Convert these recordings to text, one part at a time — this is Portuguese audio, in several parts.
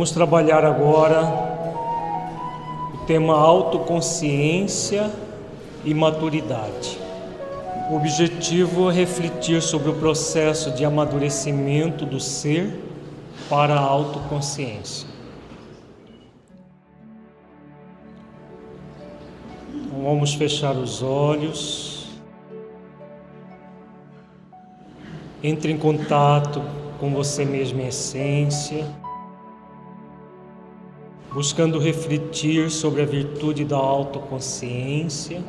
Vamos trabalhar agora o tema autoconsciência e maturidade. O objetivo é refletir sobre o processo de amadurecimento do ser para a autoconsciência. Então, vamos fechar os olhos. Entre em contato com você mesmo em essência, buscando refletir sobre a virtude da autoconsciência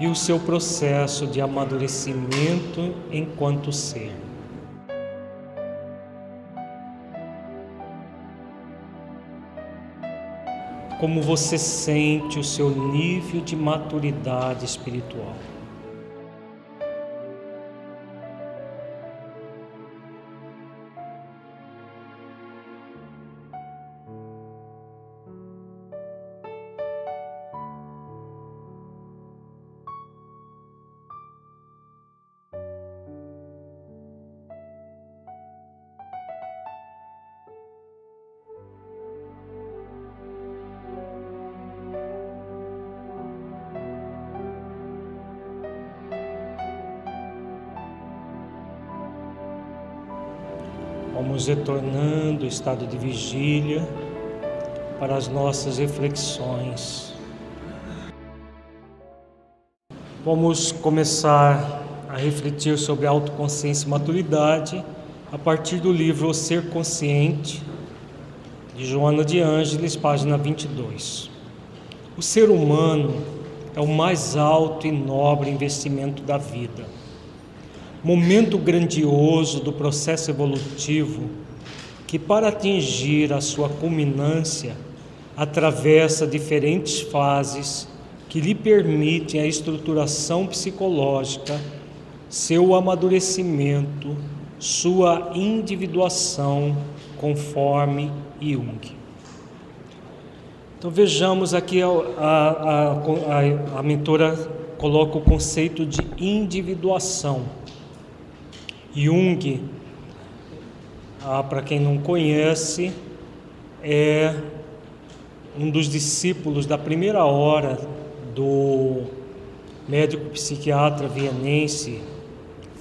e o seu processo de amadurecimento enquanto ser. Como você sente o seu nível de maturidade espiritual? Retornando ao estado de vigília para as nossas reflexões. Vamos começar a refletir sobre autoconsciência e maturidade a partir do livro O Ser Consciente, de Joana de Ângeles, página 22. O ser humano é o mais alto e nobre investimento da vida momento grandioso do processo evolutivo que, para atingir a sua culminância, atravessa diferentes fases que lhe permitem a estruturação psicológica, seu amadurecimento, sua individuação, conforme Jung. Então vejamos aqui a, a, a, a mentora coloca o conceito de individuação. Jung, ah, para quem não conhece, é um dos discípulos da primeira hora do médico psiquiatra vienense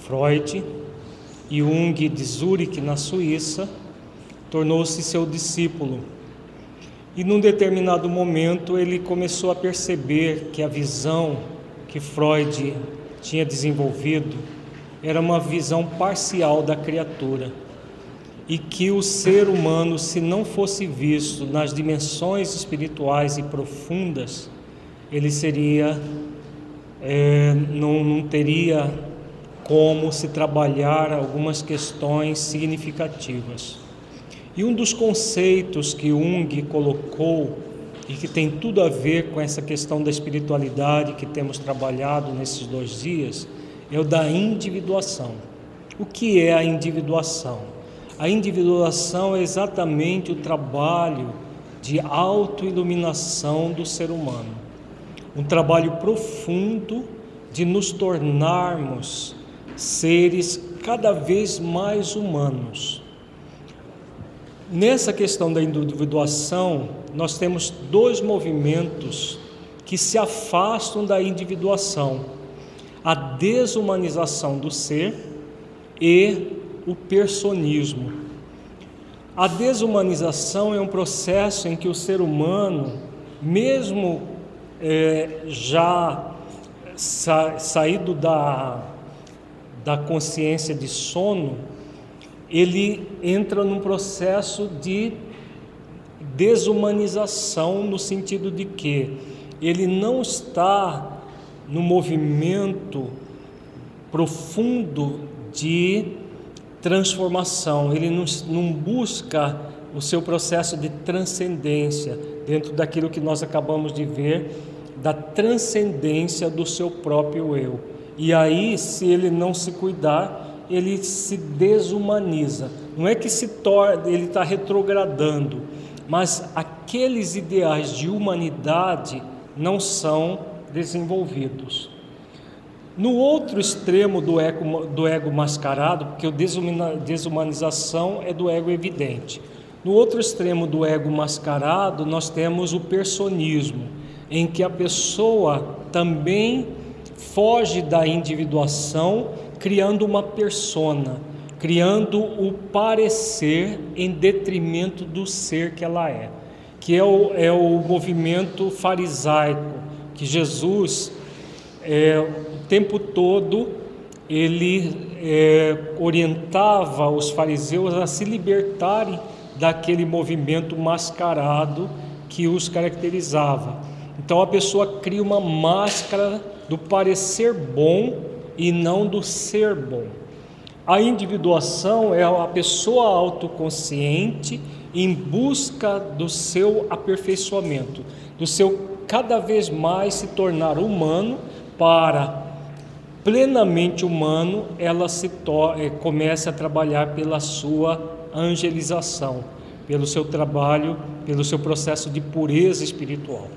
Freud. Jung de Zurich, na Suíça, tornou-se seu discípulo. E num determinado momento ele começou a perceber que a visão que Freud tinha desenvolvido era uma visão parcial da criatura e que o ser humano, se não fosse visto nas dimensões espirituais e profundas, ele seria, é, não, não teria como se trabalhar algumas questões significativas. E um dos conceitos que Jung colocou e que tem tudo a ver com essa questão da espiritualidade que temos trabalhado nesses dois dias é o da individuação. O que é a individuação? A individuação é exatamente o trabalho de autoiluminação do ser humano. Um trabalho profundo de nos tornarmos seres cada vez mais humanos. Nessa questão da individuação, nós temos dois movimentos que se afastam da individuação a desumanização do ser e o personismo. A desumanização é um processo em que o ser humano, mesmo é, já sa saído da, da consciência de sono, ele entra num processo de desumanização no sentido de que ele não está no movimento profundo de transformação, ele não, não busca o seu processo de transcendência dentro daquilo que nós acabamos de ver, da transcendência do seu próprio eu. E aí, se ele não se cuidar, ele se desumaniza. Não é que se torna, ele está retrogradando, mas aqueles ideais de humanidade não são desenvolvidos. No outro extremo do ego, do ego mascarado, porque a desumanização é do ego evidente. No outro extremo do ego mascarado, nós temos o personismo, em que a pessoa também foge da individuação, criando uma persona, criando o parecer em detrimento do ser que ela é, que é o, é o movimento farisaico, que Jesus é, o tempo todo ele é, orientava os fariseus a se libertarem daquele movimento mascarado que os caracterizava. Então a pessoa cria uma máscara do parecer bom e não do ser bom. A individuação é a pessoa autoconsciente em busca do seu aperfeiçoamento, do seu cada vez mais se tornar humano para plenamente humano, ela se eh, começa a trabalhar pela sua angelização, pelo seu trabalho, pelo seu processo de pureza espiritual.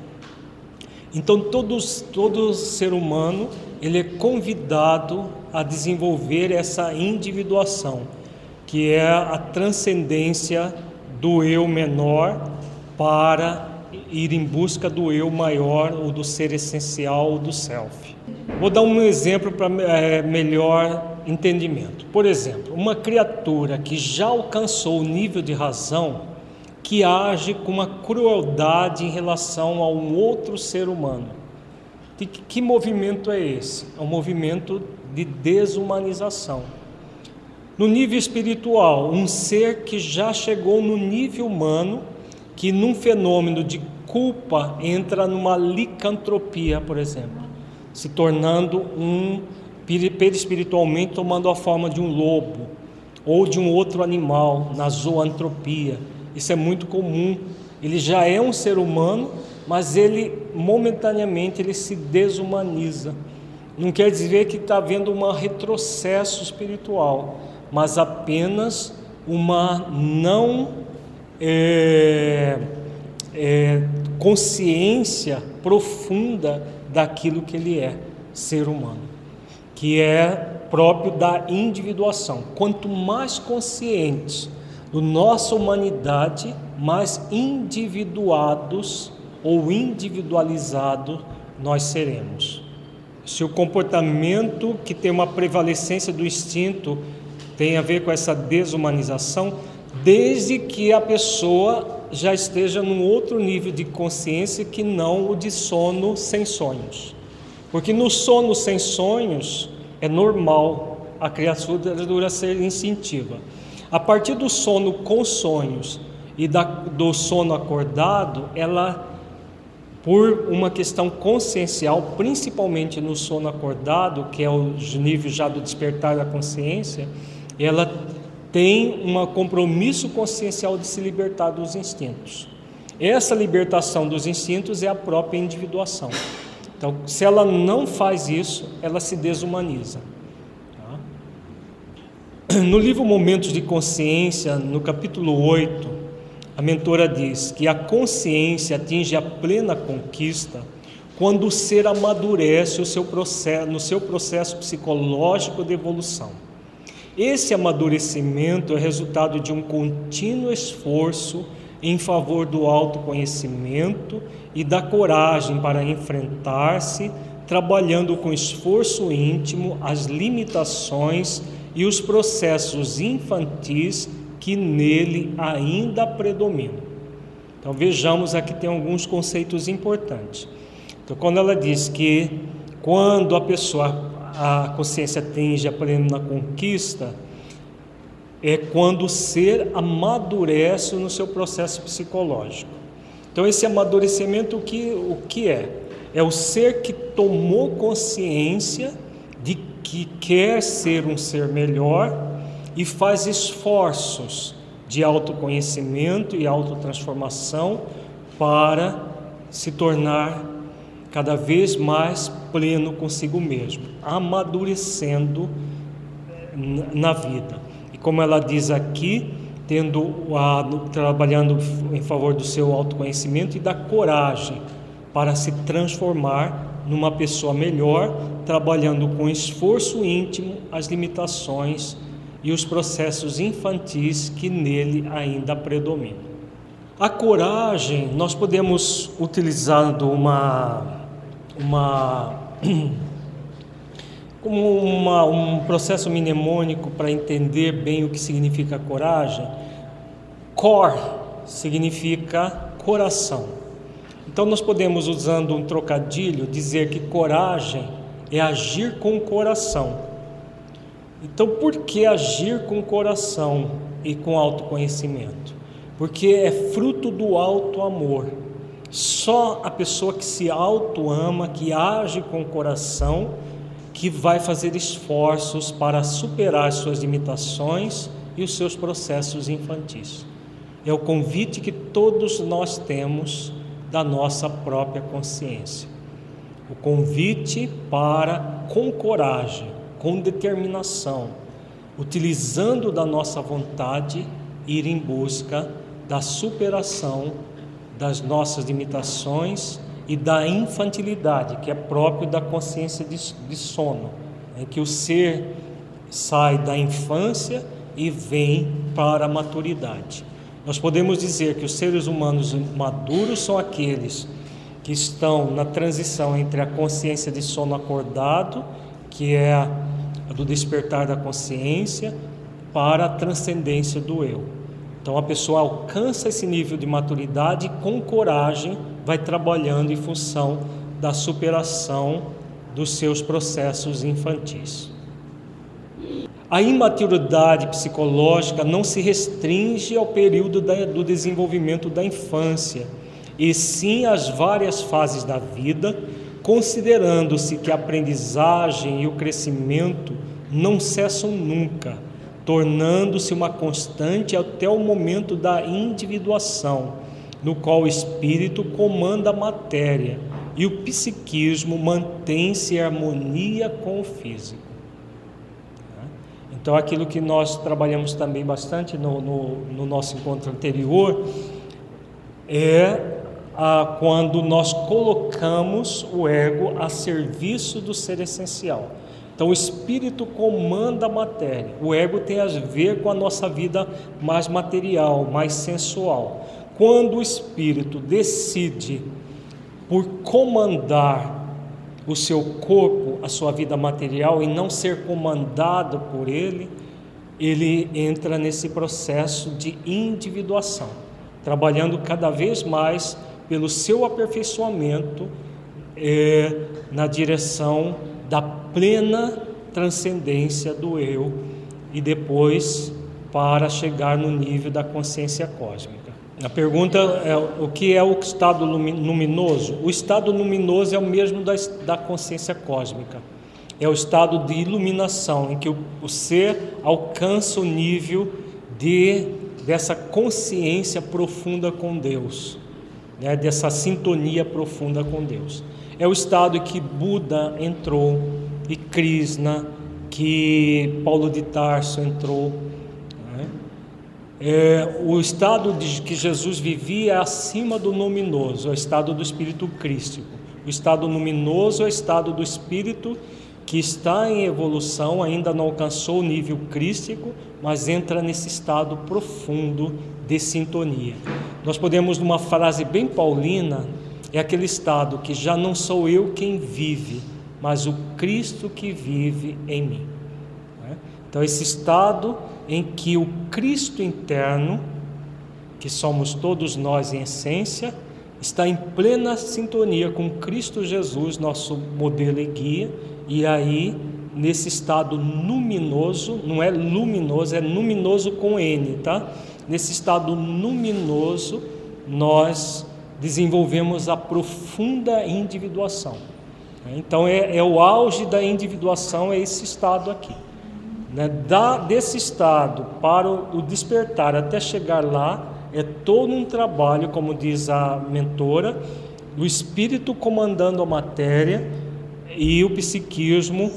Então todos, todo ser humano ele é convidado a desenvolver essa individuação, que é a transcendência do eu menor para ir em busca do eu maior, ou do ser essencial, ou do self. Vou dar um exemplo para é, melhor entendimento. Por exemplo, uma criatura que já alcançou o nível de razão, que age com uma crueldade em relação a um outro ser humano. De que, que movimento é esse? É um movimento de desumanização. No nível espiritual, um ser que já chegou no nível humano, que num fenômeno de culpa entra numa licantropia, por exemplo, se tornando um perispiritualmente tomando a forma de um lobo ou de um outro animal na zoantropia. Isso é muito comum. Ele já é um ser humano, mas ele momentaneamente ele se desumaniza. Não quer dizer que está havendo um retrocesso espiritual, mas apenas uma não é, é, consciência profunda daquilo que ele é, ser humano que é próprio da individuação. Quanto mais conscientes da nossa humanidade, mais individuados ou individualizados nós seremos. Se o comportamento que tem uma prevalecência do instinto tem a ver com essa desumanização, desde que a pessoa já esteja num outro nível de consciência que não o de sono sem sonhos. Porque no sono sem sonhos é normal a criatura ser instintiva. A partir do sono com sonhos e da, do sono acordado, ela, por uma questão consciencial, principalmente no sono acordado, que é o nível já do despertar da consciência, ela tem um compromisso consciencial de se libertar dos instintos. Essa libertação dos instintos é a própria individuação. Então, se ela não faz isso, ela se desumaniza. Tá? No livro Momentos de Consciência, no capítulo 8, a mentora diz que a consciência atinge a plena conquista quando o ser amadurece o seu processo, no seu processo psicológico de evolução. Esse amadurecimento é resultado de um contínuo esforço em favor do autoconhecimento e da coragem para enfrentar-se, trabalhando com esforço íntimo as limitações e os processos infantis que nele ainda predominam. Então vejamos aqui tem alguns conceitos importantes. Então quando ela diz que quando a pessoa a consciência atinge a plena conquista, é quando o ser amadurece no seu processo psicológico. Então, esse amadurecimento, o que, o que é? É o ser que tomou consciência de que quer ser um ser melhor e faz esforços de autoconhecimento e autotransformação para se tornar cada vez mais pleno consigo mesmo, amadurecendo na vida como ela diz aqui, tendo a, trabalhando em favor do seu autoconhecimento e da coragem para se transformar numa pessoa melhor, trabalhando com esforço íntimo as limitações e os processos infantis que nele ainda predominam. A coragem, nós podemos, utilizando uma, uma, como uma, um processo mnemônico para entender bem o que significa coragem, cor significa coração. Então nós podemos, usando um trocadilho, dizer que coragem é agir com coração. Então por que agir com coração e com autoconhecimento? porque é fruto do alto amor. Só a pessoa que se auto ama, que age com o coração, que vai fazer esforços para superar suas limitações e os seus processos infantis. É o convite que todos nós temos da nossa própria consciência. O convite para, com coragem, com determinação, utilizando da nossa vontade, ir em busca da superação das nossas limitações e da infantilidade, que é próprio da consciência de, de sono, em que o ser sai da infância e vem para a maturidade. Nós podemos dizer que os seres humanos maduros são aqueles que estão na transição entre a consciência de sono acordado, que é a do despertar da consciência, para a transcendência do eu. Então a pessoa alcança esse nível de maturidade com coragem vai trabalhando em função da superação dos seus processos infantis. A imaturidade psicológica não se restringe ao período do desenvolvimento da infância, e sim às várias fases da vida, considerando-se que a aprendizagem e o crescimento não cessam nunca tornando-se uma constante até o momento da individuação, no qual o espírito comanda a matéria e o psiquismo mantém-se em harmonia com o físico. Então, aquilo que nós trabalhamos também bastante no, no, no nosso encontro anterior é a, quando nós colocamos o ego a serviço do ser essencial. Então o espírito comanda a matéria. O ego tem a ver com a nossa vida mais material, mais sensual. Quando o espírito decide por comandar o seu corpo, a sua vida material e não ser comandado por ele, ele entra nesse processo de individuação, trabalhando cada vez mais pelo seu aperfeiçoamento é, na direção da plena transcendência do eu e depois para chegar no nível da consciência cósmica. A pergunta é o que é o estado luminoso? O estado luminoso é o mesmo da, da consciência cósmica. É o estado de iluminação em que o, o ser alcança o nível de dessa consciência profunda com Deus, né? dessa sintonia profunda com Deus. É o estado que Buda entrou e Krishna, que Paulo de Tarso entrou. Né? É, o estado de que Jesus vivia é acima do luminoso, é o estado do espírito crístico. O estado luminoso é o estado do espírito que está em evolução, ainda não alcançou o nível crístico, mas entra nesse estado profundo de sintonia. Nós podemos, numa frase bem paulina, é aquele estado que já não sou eu quem vive, mas o Cristo que vive em mim. Né? Então, esse estado em que o Cristo interno, que somos todos nós em essência, está em plena sintonia com Cristo Jesus, nosso modelo e guia, e aí, nesse estado luminoso, não é luminoso, é luminoso com N, tá? Nesse estado luminoso, nós desenvolvemos a profunda individuação. Então é, é o auge da individuação, é esse estado aqui. Né? Da, desse estado para o, o despertar até chegar lá, é todo um trabalho, como diz a mentora, do espírito comandando a matéria e o psiquismo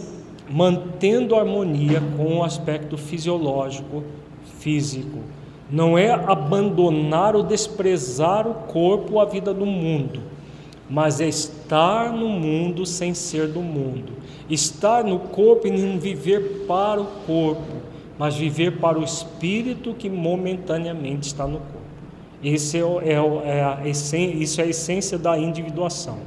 mantendo harmonia com o aspecto fisiológico, físico. Não é abandonar ou desprezar o corpo, a vida do mundo, mas é estar no mundo sem ser do mundo. Estar no corpo e não viver para o corpo, mas viver para o espírito que momentaneamente está no corpo. É, é, é a isso é a essência da individuação.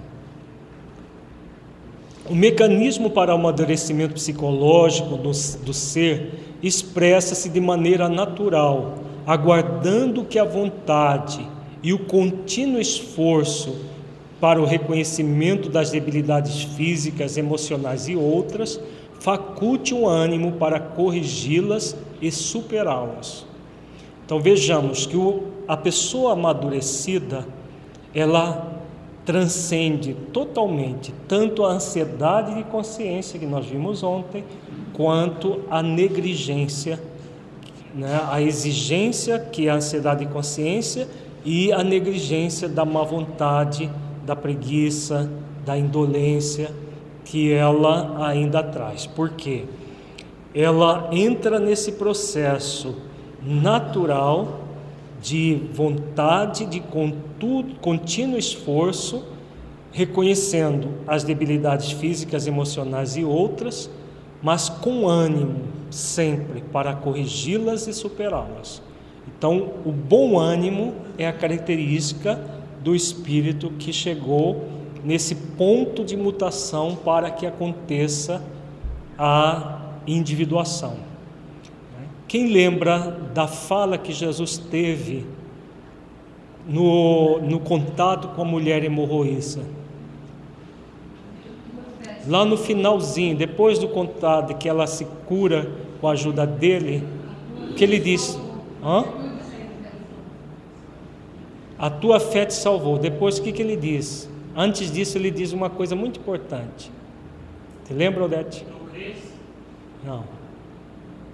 O mecanismo para o amadurecimento psicológico do, do ser expressa-se de maneira natural, aguardando que a vontade e o contínuo esforço para o reconhecimento das debilidades físicas, emocionais e outras faculte o ânimo para corrigi-las e superá-las. Então vejamos que o, a pessoa amadurecida, ela transcende totalmente tanto a ansiedade de consciência que nós vimos ontem, quanto a negligência, né? a exigência que é a ansiedade de consciência e a negligência da má vontade, da preguiça, da indolência que ela ainda traz. Por quê? Ela entra nesse processo natural de vontade, de contínuo esforço, reconhecendo as debilidades físicas, emocionais e outras, mas com ânimo sempre para corrigi-las e superá-las. Então, o bom ânimo é a característica do espírito que chegou nesse ponto de mutação para que aconteça a individuação. Quem lembra da fala que Jesus teve no, no contato com a mulher hemorroíça? Lá no finalzinho, depois do contato que ela se cura com a ajuda dele, que ele disse: Hã? A tua fé te salvou. Depois o que, que ele diz? Antes disso, ele diz uma coisa muito importante. Você lembra, Odete? Não.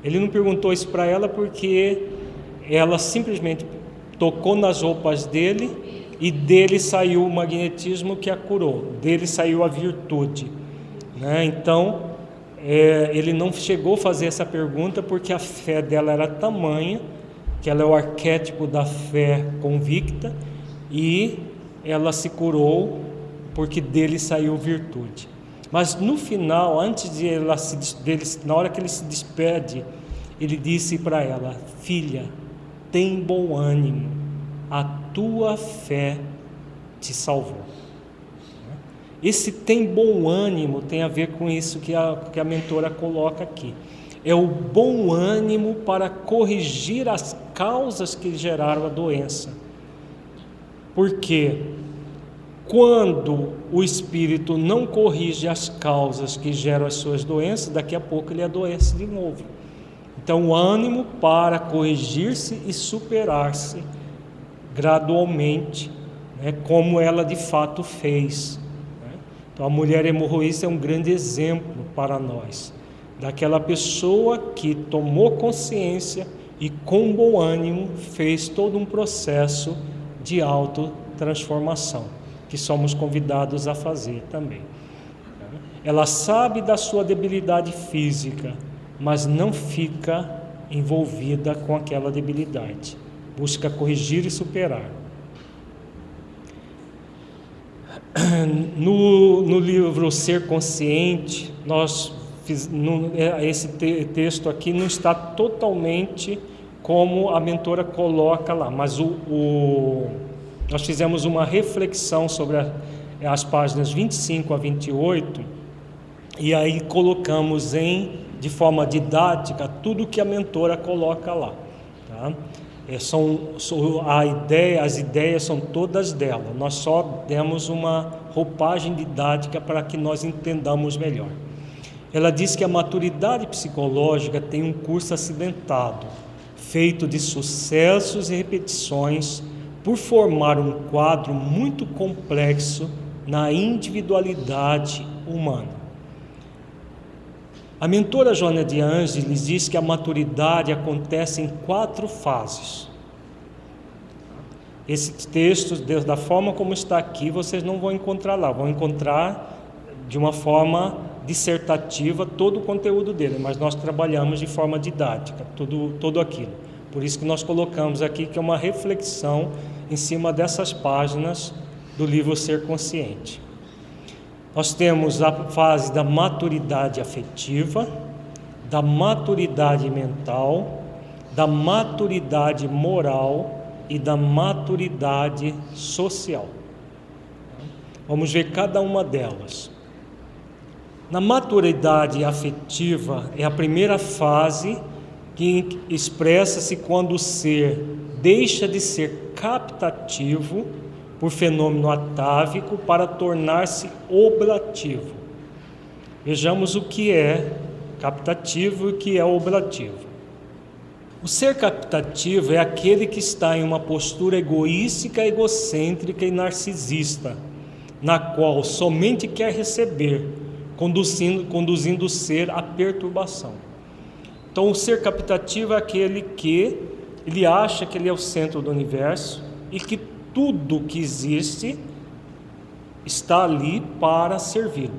Ele não perguntou isso para ela porque ela simplesmente tocou nas roupas dele e dele saiu o magnetismo que a curou, dele saiu a virtude. Né? Então, é, ele não chegou a fazer essa pergunta porque a fé dela era tamanha, que ela é o arquétipo da fé convicta, e ela se curou porque dele saiu virtude. Mas no final, antes de ela se dele, na hora que ele se despede, ele disse para ela: Filha, tem bom ânimo, a tua fé te salvou. Esse tem bom ânimo tem a ver com isso que a, que a mentora coloca aqui. É o bom ânimo para corrigir as causas que geraram a doença. Porque quando o espírito não corrige as causas que geram as suas doenças, daqui a pouco ele adoece de novo. Então, o ânimo para corrigir-se e superar-se gradualmente, né, como ela de fato fez. Né? Então, a mulher hemorroísta é um grande exemplo para nós, daquela pessoa que tomou consciência e, com bom ânimo, fez todo um processo de autotransformação que somos convidados a fazer também. Ela sabe da sua debilidade física, mas não fica envolvida com aquela debilidade. Busca corrigir e superar. No, no livro Ser Consciente, nós esse te, texto aqui não está totalmente como a mentora coloca lá, mas o, o nós fizemos uma reflexão sobre a, as páginas 25 a 28 e aí colocamos em de forma didática tudo que a mentora coloca lá. Tá? É, são, a ideia, as ideias são todas dela. Nós só demos uma roupagem didática para que nós entendamos melhor. Ela diz que a maturidade psicológica tem um curso acidentado, feito de sucessos e repetições por formar um quadro muito complexo na individualidade humana. A mentora Joana de Ângeles diz que a maturidade acontece em quatro fases. Esse texto, da forma como está aqui, vocês não vão encontrar lá, vão encontrar de uma forma dissertativa todo o conteúdo dele, mas nós trabalhamos de forma didática, tudo, tudo aquilo. Por isso que nós colocamos aqui que é uma reflexão em cima dessas páginas do livro Ser Consciente. Nós temos a fase da maturidade afetiva, da maturidade mental, da maturidade moral e da maturidade social. Vamos ver cada uma delas. Na maturidade afetiva é a primeira fase que expressa-se quando o ser deixa de ser captativo por fenômeno atávico para tornar-se oblativo. Vejamos o que é captativo e o que é oblativo. O ser captativo é aquele que está em uma postura egoística, egocêntrica e narcisista, na qual somente quer receber, conduzindo, conduzindo o ser à perturbação. Então, o ser captativo é aquele que ele acha que ele é o centro do universo e que tudo que existe está ali para servir.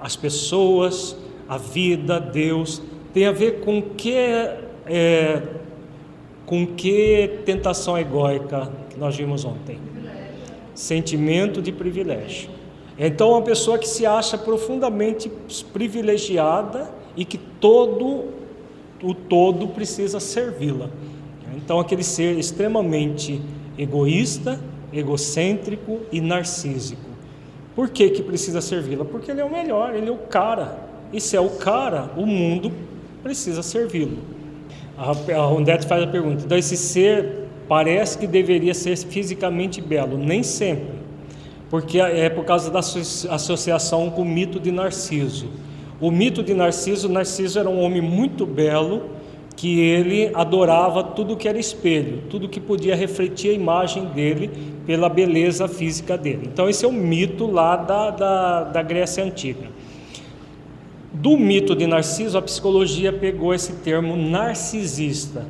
As pessoas, a vida, Deus, tem a ver com que é, com que tentação egóica que nós vimos ontem? Sentimento de privilégio. Então, uma pessoa que se acha profundamente privilegiada e que todo o todo precisa servi-la. Então, aquele ser extremamente egoísta, egocêntrico e narcísico. Por que, que precisa servi-la? Porque ele é o melhor, ele é o cara. E se é o cara, o mundo precisa servi-lo. A Rondete faz a pergunta: então esse ser parece que deveria ser fisicamente belo? Nem sempre, porque é por causa da associação com o mito de Narciso. O mito de Narciso: Narciso era um homem muito belo que ele adorava tudo que era espelho, tudo que podia refletir a imagem dele pela beleza física dele. Então, esse é o mito lá da, da, da Grécia Antiga. Do mito de Narciso, a psicologia pegou esse termo narcisista,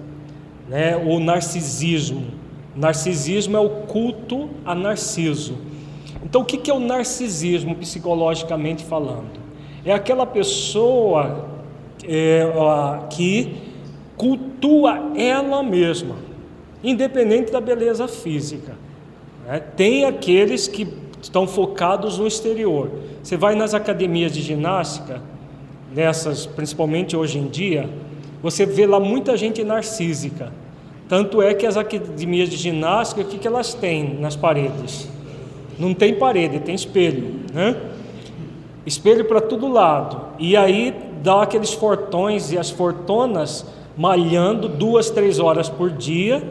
né? o narcisismo. Narcisismo é o culto a Narciso. Então, o que é o narcisismo psicologicamente falando? É aquela pessoa é, que cultua ela mesma, independente da beleza física. Né? Tem aqueles que estão focados no exterior. Você vai nas academias de ginástica, nessas, principalmente hoje em dia, você vê lá muita gente narcísica. Tanto é que as academias de ginástica, o que, que elas têm nas paredes? Não tem parede, tem espelho, né? Espelho para todo lado. E aí dá aqueles fortões e as fortonas malhando duas, três horas por dia,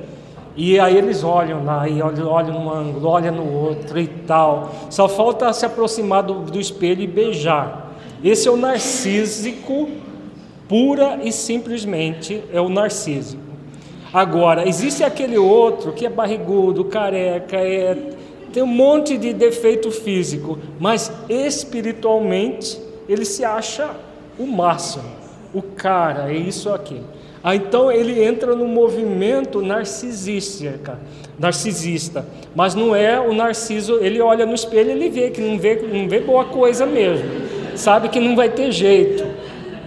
e aí eles olham lá, e olham, olham num ângulo, olham no outro e tal. Só falta se aproximar do, do espelho e beijar. Esse é o narcísico, pura e simplesmente é o narcísico. Agora, existe aquele outro que é barrigudo, careca, é, tem um monte de defeito físico, mas espiritualmente ele se acha o máximo, o cara, é isso aqui. Ah, então ele entra no movimento narcisista, narcisista, mas não é o narciso, ele olha no espelho, ele vê que não vê, não vê boa coisa mesmo, sabe que não vai ter jeito,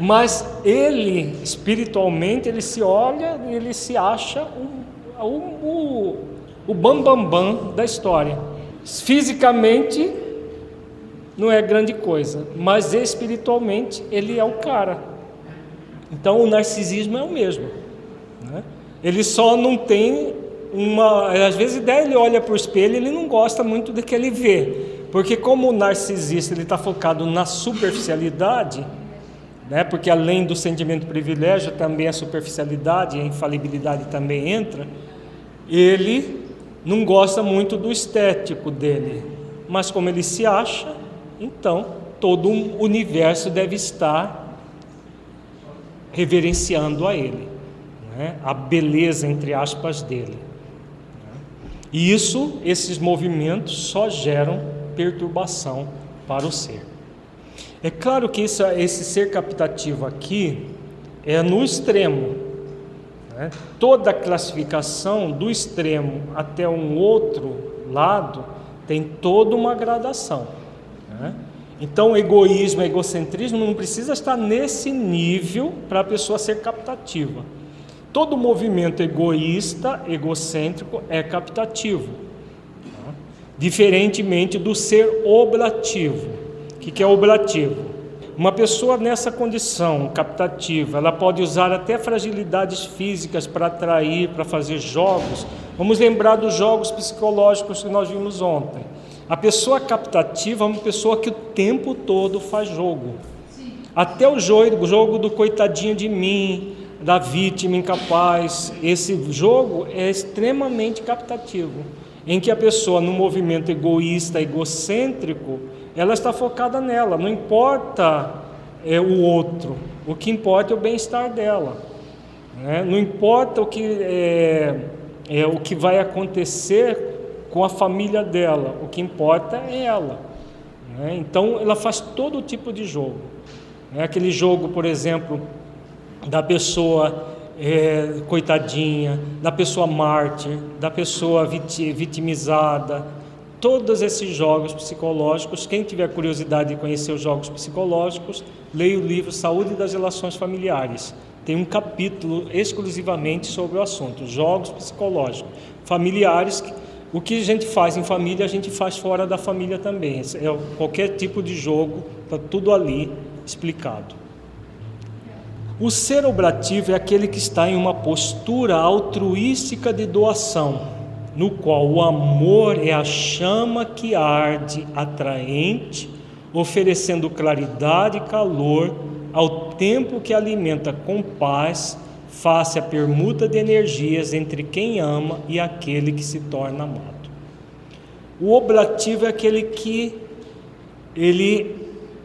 mas ele espiritualmente ele se olha, ele se acha o, o, o, o bambambam bam, bam da história. Fisicamente não é grande coisa, mas espiritualmente ele é o cara. Então o narcisismo é o mesmo. Né? Ele só não tem uma. Às vezes ele olha para o espelho e ele não gosta muito do que ele vê. Porque como o narcisista ele está focado na superficialidade, né? porque além do sentimento de privilégio também a superficialidade a infalibilidade também entra, ele não gosta muito do estético dele. Mas como ele se acha, então todo o universo deve estar reverenciando a Ele, né? a beleza, entre aspas, dele. E isso, esses movimentos só geram perturbação para o ser. É claro que isso, esse ser captativo aqui é no extremo. Né? Toda classificação do extremo até um outro lado tem toda uma gradação. Né? Então, egoísmo, egocentrismo não precisa estar nesse nível para a pessoa ser captativa. Todo movimento egoísta, egocêntrico, é captativo, tá? diferentemente do ser oblativo. O que é oblativo? Uma pessoa nessa condição captativa, ela pode usar até fragilidades físicas para atrair, para fazer jogos, Vamos lembrar dos jogos psicológicos que nós vimos ontem. A pessoa captativa é uma pessoa que o tempo todo faz jogo. Até o jogo, jogo do coitadinho de mim, da vítima incapaz, esse jogo é extremamente captativo, em que a pessoa, no movimento egoísta, egocêntrico, ela está focada nela, não importa é, o outro, o que importa é o bem-estar dela, né? não importa o que, é, é, o que vai acontecer com a família dela, o que importa é ela. Né? Então, ela faz todo tipo de jogo. É aquele jogo, por exemplo, da pessoa é, coitadinha, da pessoa mártir, da pessoa vitimizada, todos esses jogos psicológicos. Quem tiver curiosidade de conhecer os jogos psicológicos, leia o livro Saúde das Relações Familiares. Tem um capítulo exclusivamente sobre o assunto, jogos psicológicos familiares. O que a gente faz em família, a gente faz fora da família também. É qualquer tipo de jogo, está tudo ali explicado. O ser obrativo é aquele que está em uma postura altruística de doação, no qual o amor é a chama que arde, atraente, oferecendo claridade e calor, ao tempo que alimenta com paz, face a permuta de energias entre quem ama e aquele que se torna amado. O oblativo é aquele que ele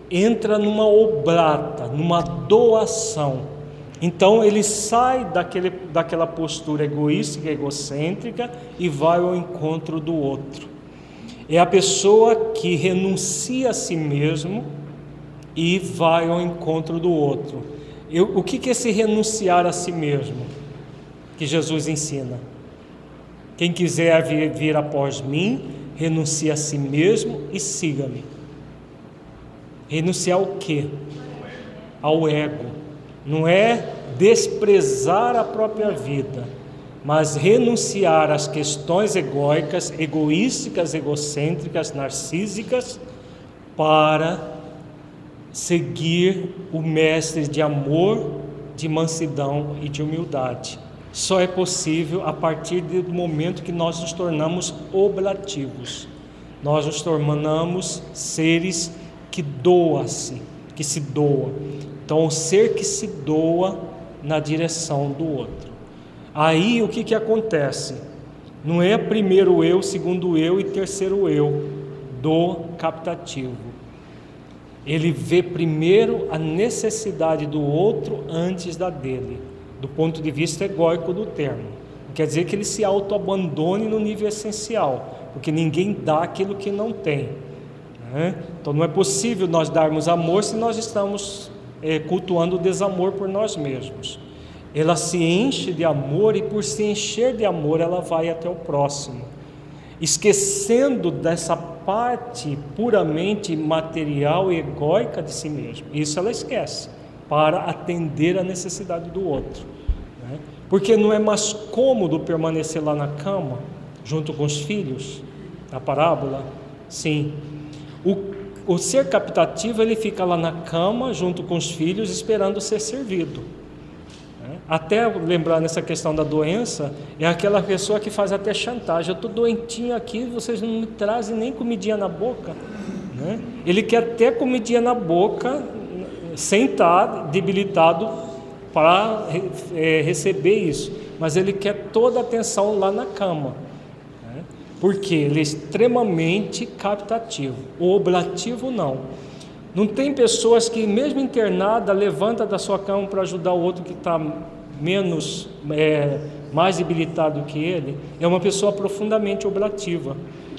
entra numa obrata, numa doação. Então ele sai daquele, daquela postura egoísta, egocêntrica e vai ao encontro do outro. É a pessoa que renuncia a si mesmo e vai ao encontro do outro. Eu, o que, que é esse renunciar a si mesmo que Jesus ensina? Quem quiser vir, vir após mim, renuncie a si mesmo e siga-me. Renunciar ao quê? Ao ego. Não é desprezar a própria vida, mas renunciar às questões egóicas, egoísticas, egocêntricas, narcísicas, para seguir o mestre de amor, de mansidão e de humildade. Só é possível a partir do momento que nós nos tornamos oblativos. Nós nos tornamos seres que doa-se, que se doa. Então, o ser que se doa na direção do outro. Aí o que, que acontece? Não é primeiro eu, segundo eu e terceiro eu do captativo. Ele vê primeiro a necessidade do outro antes da dele, do ponto de vista egóico do termo. Quer dizer que ele se autoabandone no nível essencial, porque ninguém dá aquilo que não tem. Né? Então não é possível nós darmos amor se nós estamos é, cultuando o desamor por nós mesmos. Ela se enche de amor e, por se encher de amor, ela vai até o próximo, esquecendo dessa parte puramente material e egóica de si mesma. Isso ela esquece para atender a necessidade do outro. Né? Porque não é mais cômodo permanecer lá na cama, junto com os filhos, na parábola? Sim. O, o ser captativo, ele fica lá na cama, junto com os filhos, esperando ser servido. Né? Até lembrar nessa questão da doença, é aquela pessoa que faz até chantagem. Eu estou doentinho aqui, vocês não me trazem nem comidinha na boca. Né? Ele quer até comidinha na boca, sem estar debilitado para é, receber isso. Mas ele quer toda a atenção lá na cama porque ele é extremamente captativo. O oblativo não. Não tem pessoas que, mesmo internada, levanta da sua cama para ajudar o outro que está menos, é, mais debilitado que ele. É uma pessoa profundamente oblativa,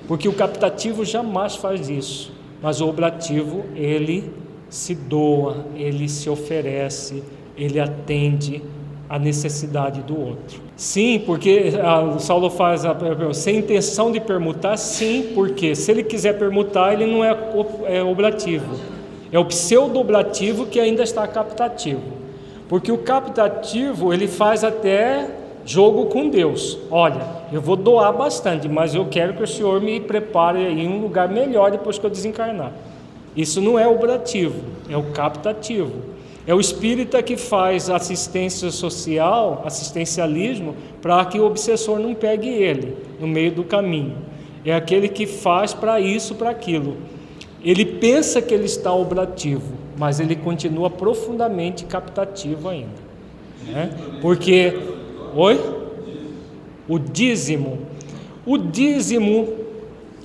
porque o captativo jamais faz isso, mas o oblativo ele se doa, ele se oferece, ele atende a necessidade do outro. Sim, porque a, Saulo faz a, sem intenção de permutar, sim, porque se ele quiser permutar, ele não é, é oblativo. É o pseudo-oblativo que ainda está captativo. Porque o captativo, ele faz até jogo com Deus. Olha, eu vou doar bastante, mas eu quero que o Senhor me prepare em um lugar melhor depois que eu desencarnar. Isso não é oblativo, é o captativo. É o espírita que faz assistência social, assistencialismo, para que o obsessor não pegue ele no meio do caminho. É aquele que faz para isso, para aquilo. Ele pensa que ele está oblativo, mas ele continua profundamente captativo ainda. Né? Porque, oi? O dízimo. O dízimo,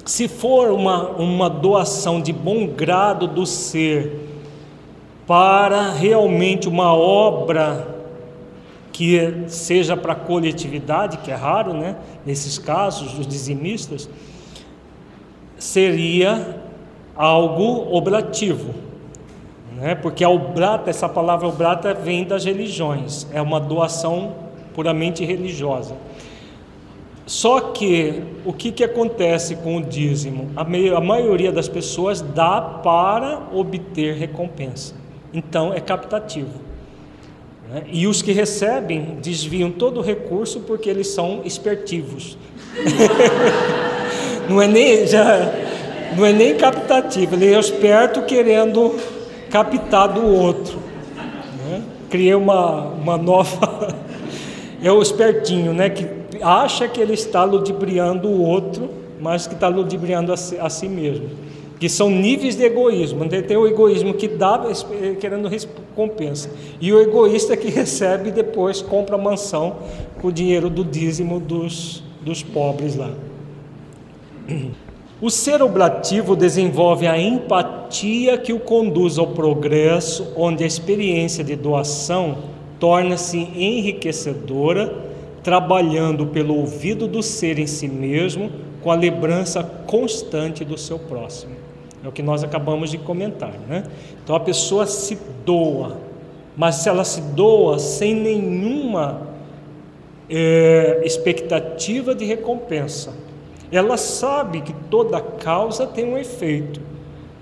se for uma, uma doação de bom grado do ser, para realmente uma obra que seja para a coletividade, que é raro, né? Nesses casos, os dizimistas, seria algo oblativo, né? Porque a oblata, essa palavra oblata vem das religiões, é uma doação puramente religiosa. Só que o que, que acontece com o dízimo? A, a maioria das pessoas dá para obter recompensa. Então é captativo. Né? E os que recebem desviam todo o recurso porque eles são espertivos. não, é nem, já, não é nem captativo, ele é esperto querendo captar do outro. Né? Criei uma, uma nova. é o espertinho, né? Que acha que ele está ludibriando o outro, mas que está ludibriando a si, a si mesmo que são níveis de egoísmo. Tem o egoísmo que dá querendo recompensa, e o egoísta que recebe e depois compra mansão com o dinheiro do dízimo dos, dos pobres lá. O ser oblativo desenvolve a empatia que o conduz ao progresso, onde a experiência de doação torna-se enriquecedora, trabalhando pelo ouvido do ser em si mesmo, com a lembrança constante do seu próximo. É o que nós acabamos de comentar, né? Então a pessoa se doa, mas se ela se doa sem nenhuma é, expectativa de recompensa, ela sabe que toda causa tem um efeito,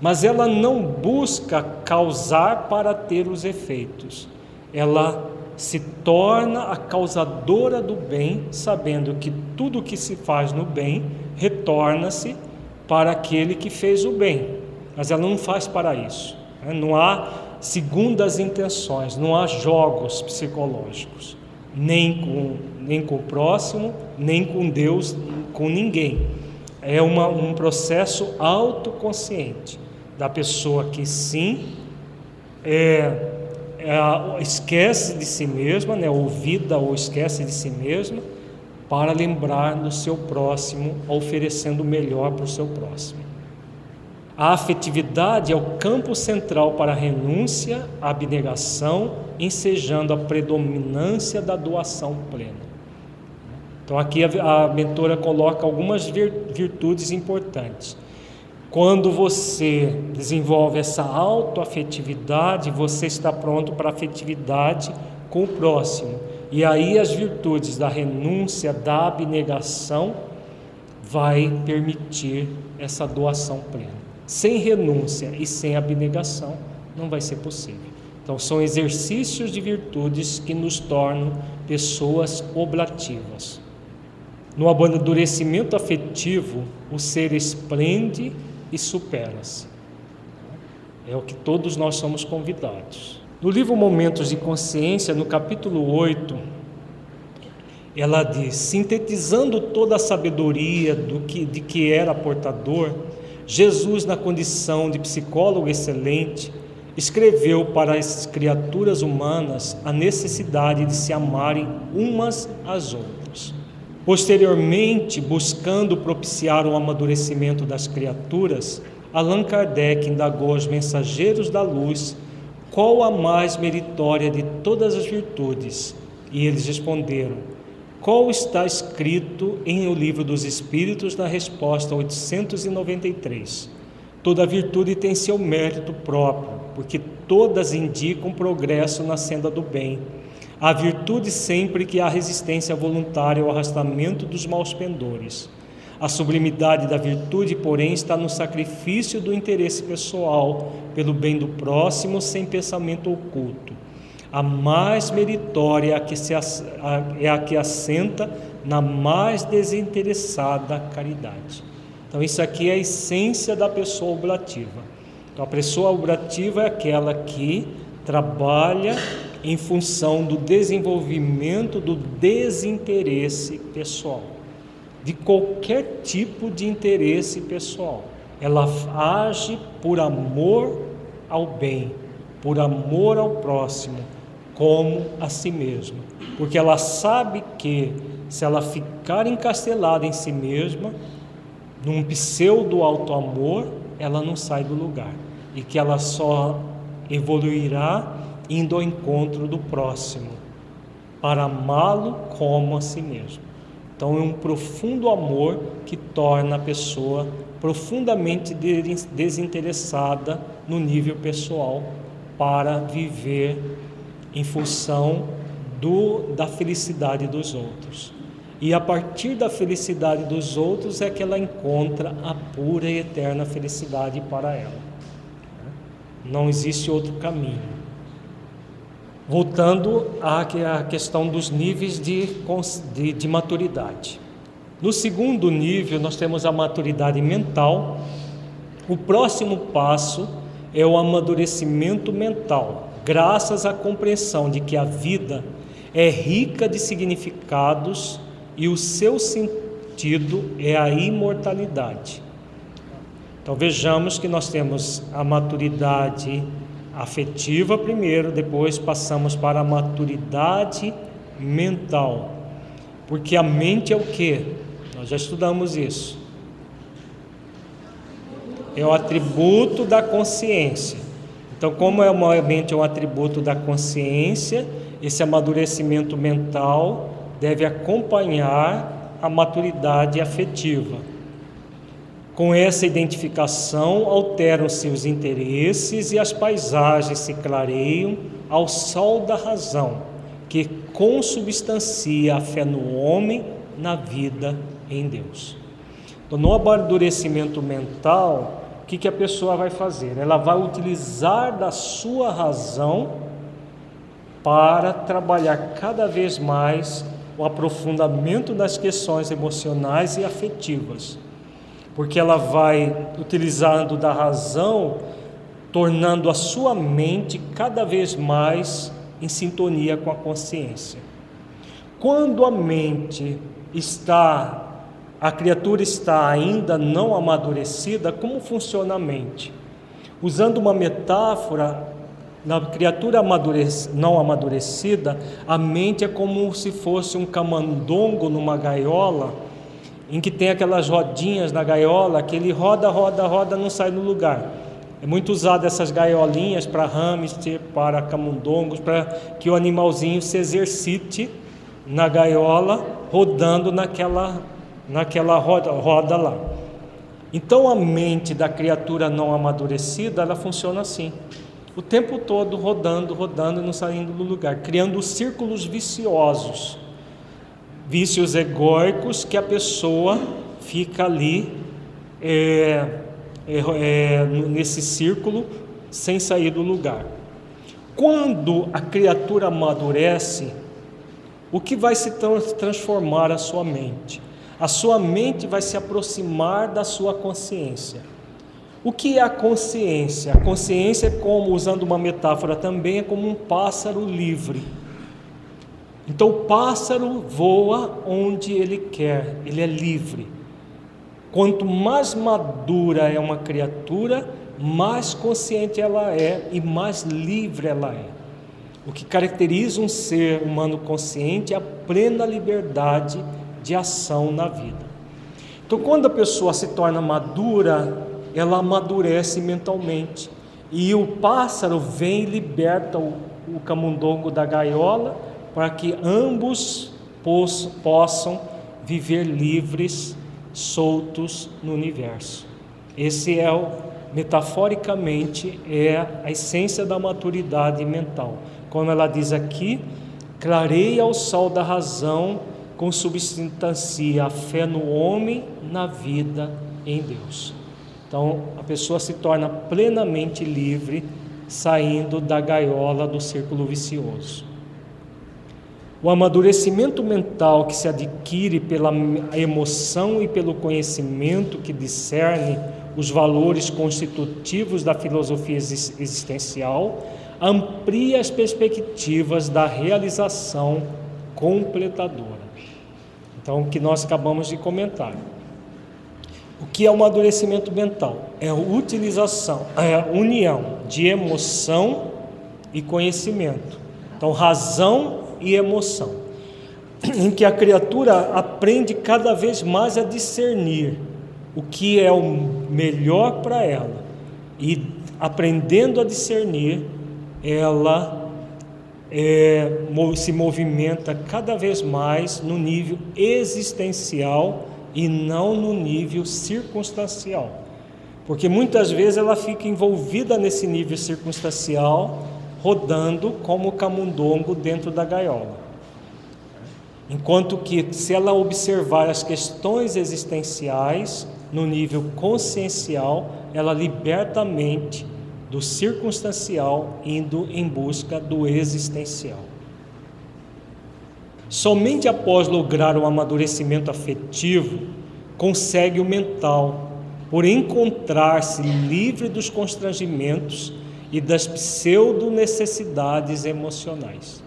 mas ela não busca causar para ter os efeitos. Ela se torna a causadora do bem, sabendo que tudo que se faz no bem retorna-se para aquele que fez o bem, mas ela não faz para isso. Né? Não há segundas intenções, não há jogos psicológicos, nem com, nem com o próximo, nem com Deus, com ninguém. É uma, um processo autoconsciente da pessoa que sim é, é, esquece de si mesma, né, ouvida ou esquece de si mesma, para lembrar do seu próximo, oferecendo o melhor para o seu próximo. A afetividade é o campo central para a renúncia, a abnegação, ensejando a predominância da doação plena. Então, aqui a, a mentora coloca algumas virtudes importantes. Quando você desenvolve essa autoafetividade, você está pronto para a afetividade com o próximo e aí as virtudes da renúncia, da abnegação, vai permitir essa doação plena. Sem renúncia e sem abnegação, não vai ser possível. Então, são exercícios de virtudes que nos tornam pessoas oblativas. No amadurecimento afetivo, o ser esplende e supera-se. É o que todos nós somos convidados. No livro Momentos de Consciência, no capítulo 8, ela diz: sintetizando toda a sabedoria do que, de que era portador, Jesus, na condição de psicólogo excelente, escreveu para as criaturas humanas a necessidade de se amarem umas às outras. Posteriormente, buscando propiciar o amadurecimento das criaturas, Allan Kardec indagou aos mensageiros da luz qual a mais meritória de todas as virtudes? E eles responderam: Qual está escrito em O Livro dos Espíritos, na resposta 893? Toda virtude tem seu mérito próprio, porque todas indicam progresso na senda do bem. A virtude sempre que há resistência voluntária ao arrastamento dos maus pendores. A sublimidade da virtude, porém, está no sacrifício do interesse pessoal pelo bem do próximo sem pensamento oculto. A mais meritória é a que, se, é a que assenta na mais desinteressada caridade. Então, isso aqui é a essência da pessoa oblativa. Então, a pessoa oblativa é aquela que trabalha em função do desenvolvimento do desinteresse pessoal, de qualquer tipo de interesse pessoal. Ela age por amor ao bem, por amor ao próximo, como a si mesma, porque ela sabe que se ela ficar encastelada em si mesma, num pseudo alto amor, ela não sai do lugar e que ela só evoluirá indo ao encontro do próximo, para amá-lo como a si mesmo. Então, é um profundo amor que torna a pessoa profundamente desinteressada no nível pessoal para viver em função do, da felicidade dos outros. E a partir da felicidade dos outros é que ela encontra a pura e eterna felicidade para ela. Não existe outro caminho. Voltando à questão dos níveis de, de, de maturidade. No segundo nível, nós temos a maturidade mental. O próximo passo é o amadurecimento mental, graças à compreensão de que a vida é rica de significados e o seu sentido é a imortalidade. Então vejamos que nós temos a maturidade afetiva primeiro, depois passamos para a maturidade mental. Porque a mente é o que? Nós já estudamos isso. É o atributo da consciência. Então, como é uma mente é um atributo da consciência, esse amadurecimento mental deve acompanhar a maturidade afetiva. Com essa identificação, alteram-se os interesses e as paisagens se clareiam ao sol da razão, que consubstancia a fé no homem, na vida em Deus. Então, no amadurecimento mental, o que, que a pessoa vai fazer? Ela vai utilizar da sua razão para trabalhar cada vez mais o aprofundamento das questões emocionais e afetivas, porque ela vai utilizando da razão, tornando a sua mente cada vez mais em sintonia com a consciência. Quando a mente está a criatura está ainda não amadurecida, como funciona a mente? Usando uma metáfora, na criatura não amadurecida, a mente é como se fosse um camundongo numa gaiola, em que tem aquelas rodinhas na gaiola, que ele roda, roda, roda, não sai do lugar. É muito usado essas gaiolinhas para hamster, para camundongos, para que o animalzinho se exercite na gaiola, rodando naquela naquela roda, roda lá. Então a mente da criatura não amadurecida, ela funciona assim. O tempo todo rodando, rodando não saindo do lugar, criando círculos viciosos. Vícios egóicos que a pessoa fica ali é, é, é, nesse círculo sem sair do lugar. Quando a criatura amadurece, o que vai se transformar a sua mente? a sua mente vai se aproximar da sua consciência. O que é a consciência? A consciência é como, usando uma metáfora também, é como um pássaro livre. Então o pássaro voa onde ele quer, ele é livre. Quanto mais madura é uma criatura, mais consciente ela é e mais livre ela é. O que caracteriza um ser humano consciente é a plena liberdade de ação na vida. Então, quando a pessoa se torna madura, ela amadurece mentalmente. E o pássaro vem e liberta o, o camundongo da gaiola para que ambos possam viver livres, soltos no universo. Esse é o, metaforicamente, é a essência da maturidade mental. Como ela diz aqui, clareia o sol da razão consubstancia a fé no homem, na vida em Deus. Então, a pessoa se torna plenamente livre, saindo da gaiola do círculo vicioso. O amadurecimento mental que se adquire pela emoção e pelo conhecimento que discerne os valores constitutivos da filosofia existencial amplia as perspectivas da realização completadora. Então, o que nós acabamos de comentar. O que é o amadurecimento mental? É a utilização, é a união de emoção e conhecimento. Então, razão e emoção. Em que a criatura aprende cada vez mais a discernir o que é o melhor para ela. E aprendendo a discernir, ela é, se movimenta cada vez mais no nível existencial e não no nível circunstancial. Porque muitas vezes ela fica envolvida nesse nível circunstancial, rodando como camundongo dentro da gaiola. Enquanto que, se ela observar as questões existenciais no nível consciencial, ela liberta a mente do circunstancial, indo em busca do existencial. Somente após lograr o amadurecimento afetivo, consegue o mental, por encontrar-se livre dos constrangimentos e das pseudo-necessidades emocionais.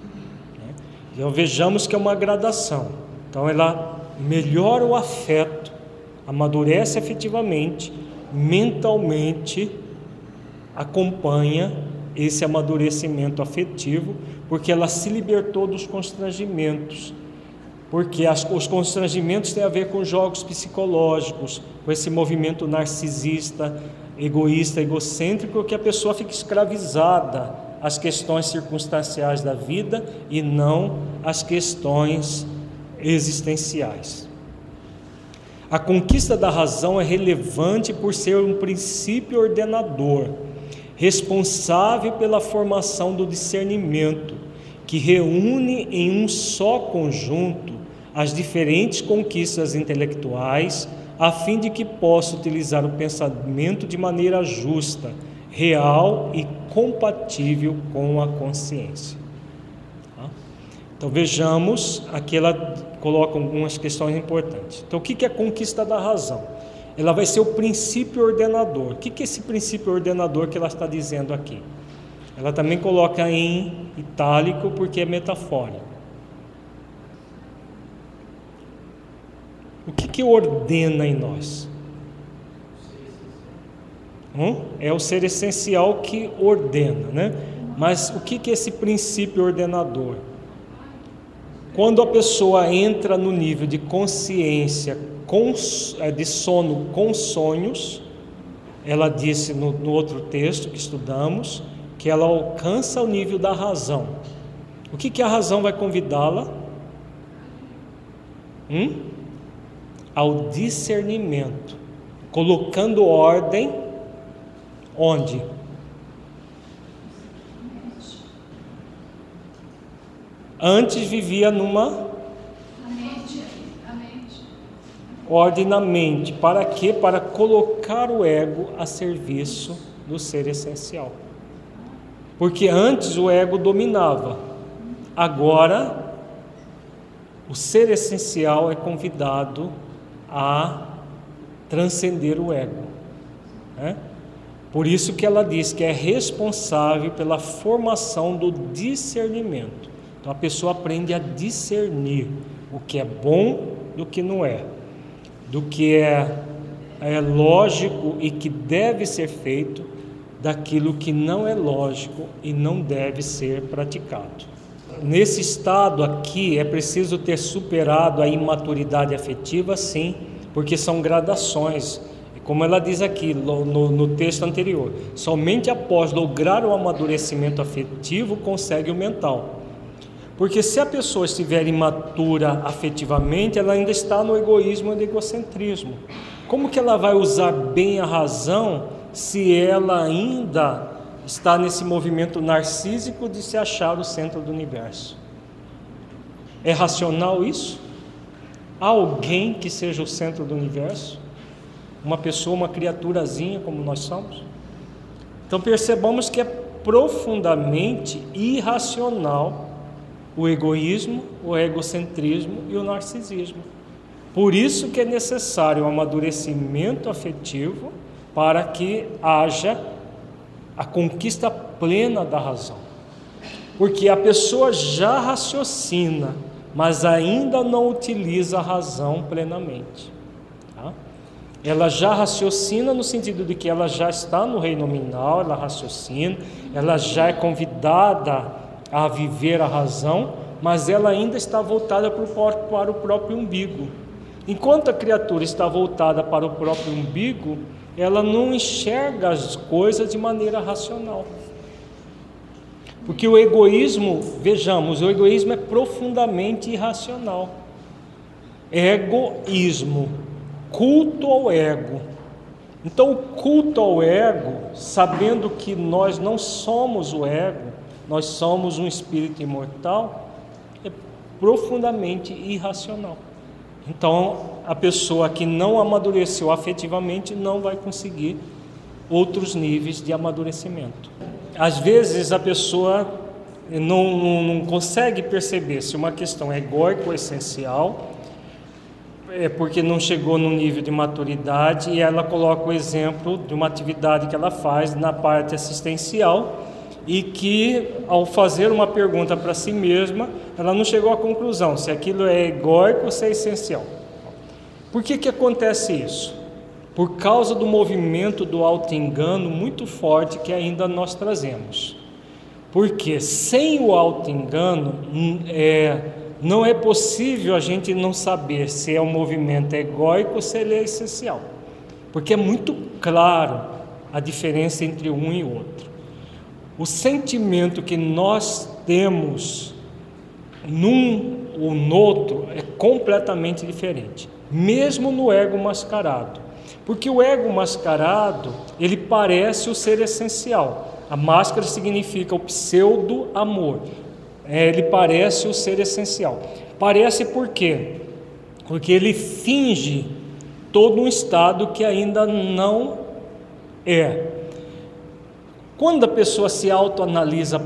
Então vejamos que é uma gradação. Então ela melhora o afeto, amadurece efetivamente, mentalmente acompanha esse amadurecimento afetivo, porque ela se libertou dos constrangimentos. Porque as, os constrangimentos têm a ver com jogos psicológicos, com esse movimento narcisista, egoísta, egocêntrico, que a pessoa fica escravizada às questões circunstanciais da vida e não às questões existenciais. A conquista da razão é relevante por ser um princípio ordenador responsável pela formação do discernimento, que reúne em um só conjunto as diferentes conquistas intelectuais, a fim de que possa utilizar o pensamento de maneira justa, real e compatível com a consciência. Tá? Então vejamos, aqui ela coloca algumas questões importantes. Então, o que é a conquista da razão? ela vai ser o princípio ordenador. O que é esse princípio ordenador que ela está dizendo aqui? Ela também coloca em itálico porque é metafórico. O que, que ordena em nós? Hum? É o ser essencial que ordena, né? Mas o que, que é esse princípio ordenador? Quando a pessoa entra no nível de consciência é, de sono com sonhos, ela disse no, no outro texto que estudamos, que ela alcança o nível da razão. O que, que a razão vai convidá-la? Hum? Ao discernimento, colocando ordem onde? Antes vivia numa ordem na mente. Para quê? Para colocar o ego a serviço do ser essencial. Porque antes o ego dominava, agora o ser essencial é convidado a transcender o ego. Né? Por isso que ela diz que é responsável pela formação do discernimento. Então a pessoa aprende a discernir o que é bom do que não é do que é, é lógico e que deve ser feito, daquilo que não é lógico e não deve ser praticado. Nesse estado aqui é preciso ter superado a imaturidade afetiva, sim, porque são gradações. Como ela diz aqui no, no, texto anterior, somente após lograr o amadurecimento afetivo consegue o mental. Porque se a pessoa estiver imatura afetivamente, ela ainda está no egoísmo e no egocentrismo. Como que ela vai usar bem a razão se ela ainda está nesse movimento narcísico de se achar o centro do universo? É racional isso? Há alguém que seja o centro do universo? Uma pessoa, uma criaturazinha como nós somos? Então percebamos que é profundamente irracional o egoísmo, o egocentrismo e o narcisismo. Por isso que é necessário o amadurecimento afetivo para que haja a conquista plena da razão. Porque a pessoa já raciocina, mas ainda não utiliza a razão plenamente. Tá? Ela já raciocina no sentido de que ela já está no reino nominal, ela raciocina, ela já é convidada a viver a razão, mas ela ainda está voltada para o próprio umbigo. Enquanto a criatura está voltada para o próprio umbigo, ela não enxerga as coisas de maneira racional. Porque o egoísmo, vejamos, o egoísmo é profundamente irracional. Egoísmo, culto ao ego. Então, o culto ao ego, sabendo que nós não somos o ego, nós somos um espírito imortal, é profundamente irracional. Então, a pessoa que não amadureceu afetivamente não vai conseguir outros níveis de amadurecimento. Às vezes a pessoa não, não, não consegue perceber se uma questão é egóica ou essencial, é porque não chegou no nível de maturidade e ela coloca o exemplo de uma atividade que ela faz na parte assistencial e que, ao fazer uma pergunta para si mesma, ela não chegou à conclusão se aquilo é egóico ou se é essencial. Por que, que acontece isso? Por causa do movimento do auto-engano muito forte que ainda nós trazemos. Porque sem o auto-engano, hum, é, não é possível a gente não saber se é um movimento egóico ou se ele é essencial. Porque é muito claro a diferença entre um e outro o sentimento que nós temos num ou no outro é completamente diferente, mesmo no ego mascarado. Porque o ego mascarado, ele parece o ser essencial. A máscara significa o pseudo amor. É, ele parece o ser essencial. Parece por quê? Porque ele finge todo um estado que ainda não é. Quando a pessoa se autoanalisa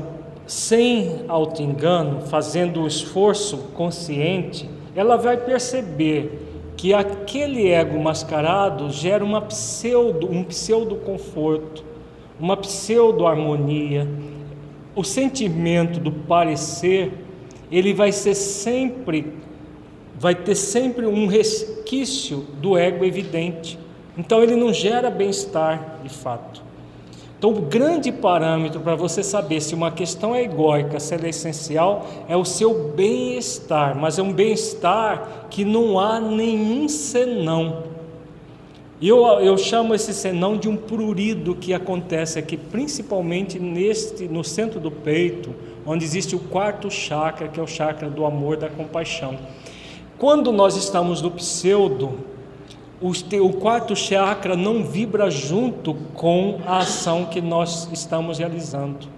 sem autoengano, fazendo o esforço consciente, ela vai perceber que aquele ego mascarado gera uma pseudo, um pseudo conforto, uma pseudo harmonia. O sentimento do parecer, ele vai ser sempre vai ter sempre um resquício do ego evidente. Então ele não gera bem-estar de fato. Então, o grande parâmetro para você saber se uma questão é egóica, se ela é essencial, é o seu bem-estar, mas é um bem-estar que não há nenhum senão. E eu, eu chamo esse senão de um prurido que acontece aqui, principalmente neste, no centro do peito, onde existe o quarto chakra, que é o chakra do amor, da compaixão. Quando nós estamos no pseudo, o quarto chakra não vibra junto com a ação que nós estamos realizando.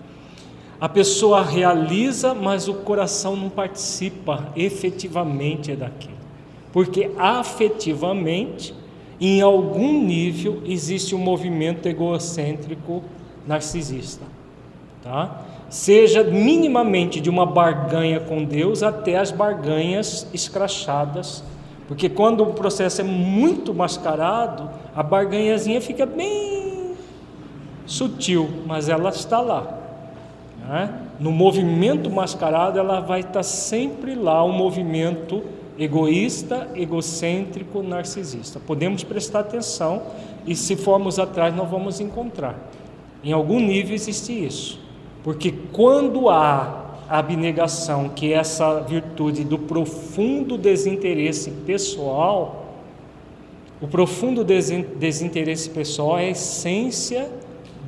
A pessoa realiza, mas o coração não participa efetivamente daquilo. Porque afetivamente, em algum nível, existe um movimento egocêntrico narcisista. Tá? Seja minimamente de uma barganha com Deus até as barganhas escrachadas porque quando o processo é muito mascarado, a barganhazinha fica bem sutil, mas ela está lá. Né? No movimento mascarado, ela vai estar sempre lá, um movimento egoísta, egocêntrico, narcisista. Podemos prestar atenção e, se formos atrás, nós vamos encontrar. Em algum nível existe isso. Porque quando há abnegação, que é essa virtude do profundo desinteresse pessoal, o profundo desinteresse pessoal é a essência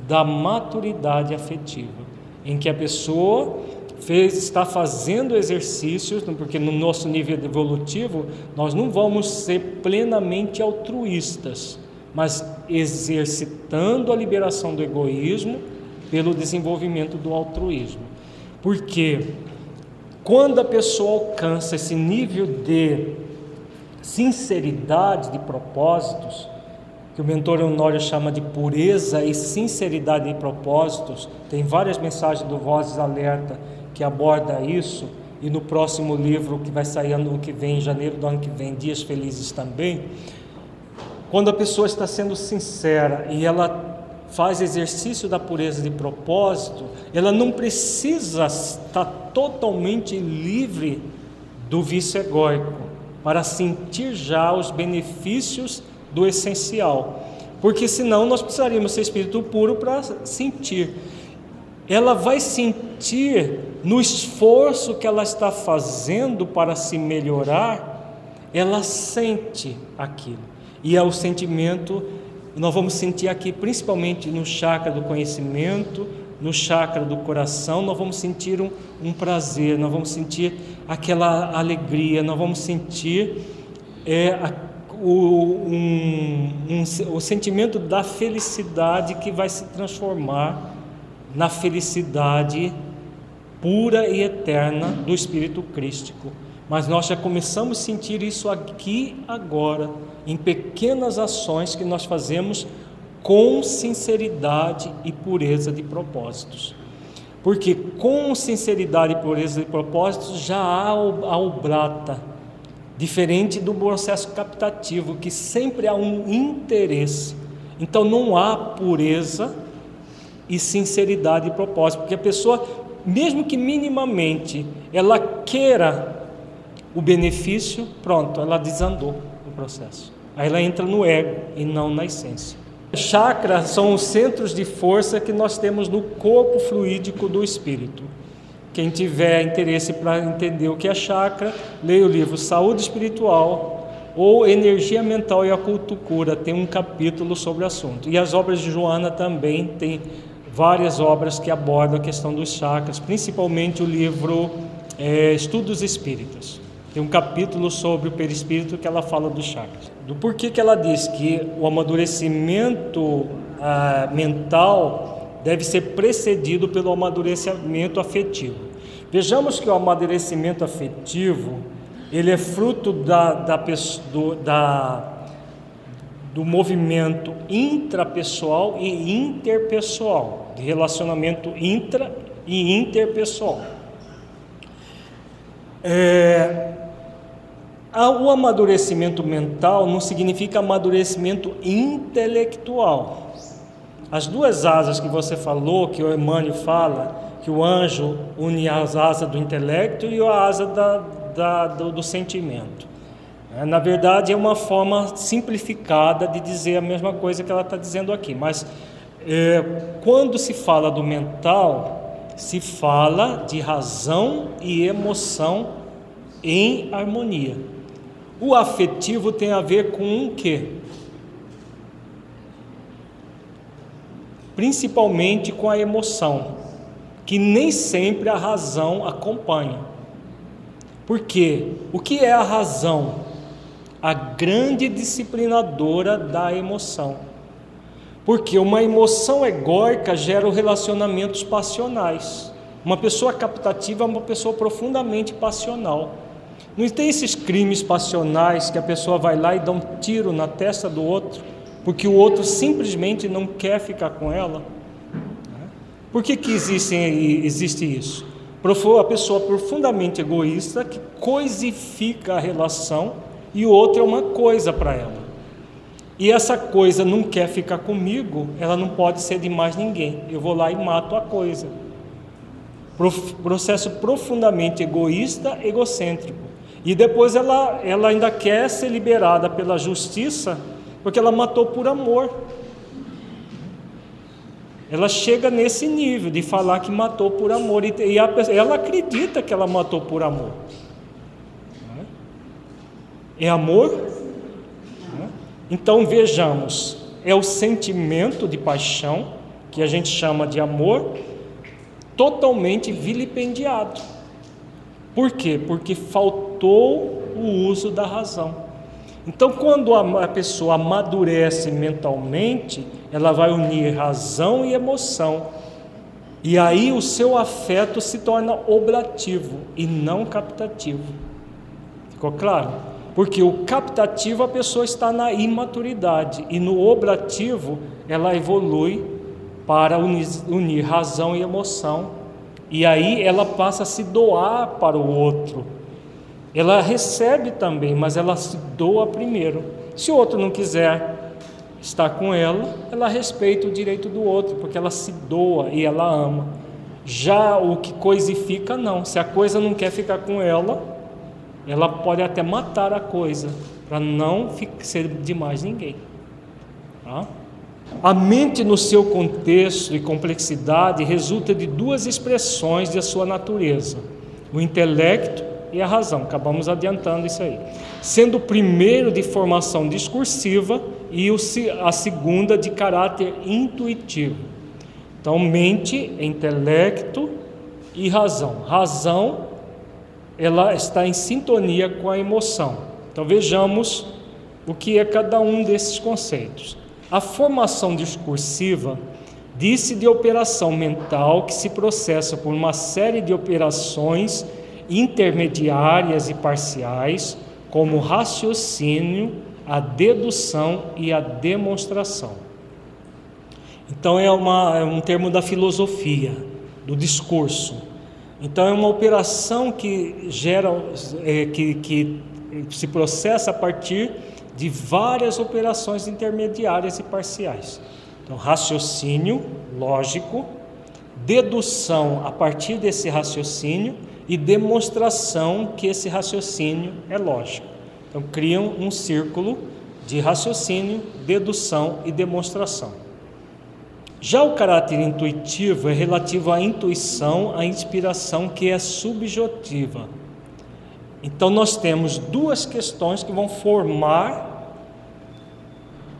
da maturidade afetiva, em que a pessoa fez, está fazendo exercícios, porque no nosso nível evolutivo nós não vamos ser plenamente altruístas, mas exercitando a liberação do egoísmo pelo desenvolvimento do altruísmo. Porque quando a pessoa alcança esse nível de sinceridade de propósitos, que o mentor Honório chama de pureza e sinceridade de propósitos, tem várias mensagens do Vozes Alerta que aborda isso, e no próximo livro que vai sair ano que vem, em janeiro do ano que vem, Dias Felizes também, quando a pessoa está sendo sincera e ela faz exercício da pureza de propósito, ela não precisa estar totalmente livre do vício egóico para sentir já os benefícios do essencial. Porque senão nós precisaríamos ser espírito puro para sentir. Ela vai sentir no esforço que ela está fazendo para se melhorar, ela sente aquilo. E é o sentimento nós vamos sentir aqui, principalmente no chakra do conhecimento, no chakra do coração, nós vamos sentir um, um prazer, nós vamos sentir aquela alegria, nós vamos sentir é, a, o, um, um, o sentimento da felicidade que vai se transformar na felicidade pura e eterna do Espírito Crístico. Mas nós já começamos a sentir isso aqui agora, em pequenas ações que nós fazemos com sinceridade e pureza de propósitos. Porque com sinceridade e pureza de propósitos já há a obrata, diferente do processo captativo, que sempre há um interesse. Então não há pureza e sinceridade de propósito, porque a pessoa, mesmo que minimamente ela queira o benefício, pronto, ela desandou o processo. Aí ela entra no ego e não na essência. Chakras são os centros de força que nós temos no corpo fluídico do espírito. Quem tiver interesse para entender o que é chakra, leia o livro Saúde Espiritual ou Energia Mental e a Cultura, tem um capítulo sobre o assunto. E as obras de Joana também tem várias obras que abordam a questão dos chakras, principalmente o livro é, Estudos Espíritas. Tem um capítulo sobre o perispírito que ela fala dos chakras. Do porquê que ela diz que o amadurecimento ah, mental deve ser precedido pelo amadurecimento afetivo. Vejamos que o amadurecimento afetivo ele é fruto da, da, do, da, do movimento intrapessoal e interpessoal, de relacionamento intra e interpessoal. É, o amadurecimento mental não significa amadurecimento intelectual. As duas asas que você falou, que o Emmanuel fala, que o anjo une as asas do intelecto e a asa da, da, do, do sentimento. É, na verdade, é uma forma simplificada de dizer a mesma coisa que ela está dizendo aqui. Mas é, quando se fala do mental, se fala de razão e emoção em harmonia. O afetivo tem a ver com o quê? Principalmente com a emoção, que nem sempre a razão acompanha. Porque o que é a razão? A grande disciplinadora da emoção. Porque uma emoção egóica gera relacionamentos passionais. Uma pessoa captativa é uma pessoa profundamente passional. Não tem esses crimes passionais que a pessoa vai lá e dá um tiro na testa do outro, porque o outro simplesmente não quer ficar com ela. Por que, que existe, existe isso? A pessoa profundamente egoísta que coisifica a relação e o outro é uma coisa para ela. E essa coisa não quer ficar comigo, ela não pode ser de mais ninguém. Eu vou lá e mato a coisa. Processo profundamente egoísta, egocêntrico. E depois ela, ela ainda quer ser liberada pela justiça, porque ela matou por amor. Ela chega nesse nível de falar que matou por amor, e, e a, ela acredita que ela matou por amor. É amor? Então vejamos, é o sentimento de paixão, que a gente chama de amor, totalmente vilipendiado. Por quê? Porque faltou o uso da razão. Então, quando a pessoa amadurece mentalmente, ela vai unir razão e emoção. E aí o seu afeto se torna oblativo e não captativo. Ficou claro? Porque o captativo a pessoa está na imaturidade e no oblativo ela evolui para unir, unir razão e emoção e aí ela passa a se doar para o outro. Ela recebe também, mas ela se doa primeiro. Se o outro não quiser está com ela, ela respeita o direito do outro, porque ela se doa e ela ama. Já o que coisifica, não. Se a coisa não quer ficar com ela, ela pode até matar a coisa, para não ser de mais ninguém. Tá? A mente, no seu contexto e complexidade, resulta de duas expressões de sua natureza: o intelecto e a razão. Acabamos adiantando isso aí. Sendo o primeiro de formação discursiva e a segunda de caráter intuitivo. Então, mente, intelecto e razão. Razão, ela está em sintonia com a emoção. Então, vejamos o que é cada um desses conceitos. A formação discursiva disse de operação mental que se processa por uma série de operações intermediárias e parciais, como o raciocínio, a dedução e a demonstração. Então é, uma, é um termo da filosofia, do discurso. Então é uma operação que gera, é, que, que se processa a partir de várias operações intermediárias e parciais. Então, raciocínio lógico, dedução a partir desse raciocínio e demonstração que esse raciocínio é lógico. Então, criam um círculo de raciocínio, dedução e demonstração. Já o caráter intuitivo é relativo à intuição, à inspiração que é subjetiva. Então, nós temos duas questões que vão formar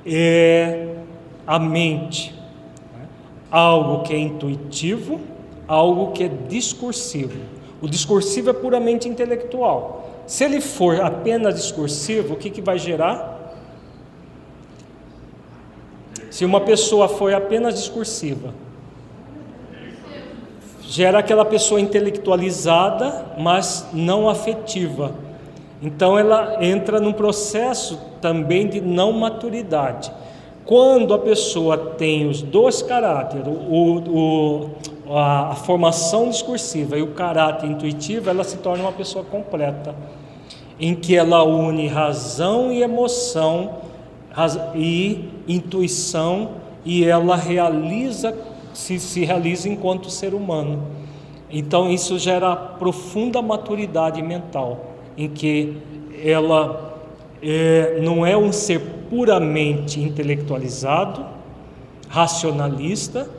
é, a mente: né? algo que é intuitivo, algo que é discursivo. O discursivo é puramente intelectual. Se ele for apenas discursivo, o que, que vai gerar? Se uma pessoa for apenas discursiva, gera aquela pessoa intelectualizada, mas não afetiva. Então ela entra num processo também de não maturidade. Quando a pessoa tem os dois caráteres, o, o, a, a formação discursiva e o caráter intuitivo, ela se torna uma pessoa completa, em que ela une razão e emoção e intuição e ela realiza se, se realiza enquanto ser humano. Então isso gera profunda maturidade mental, em que ela é, não é um ser puramente intelectualizado, racionalista,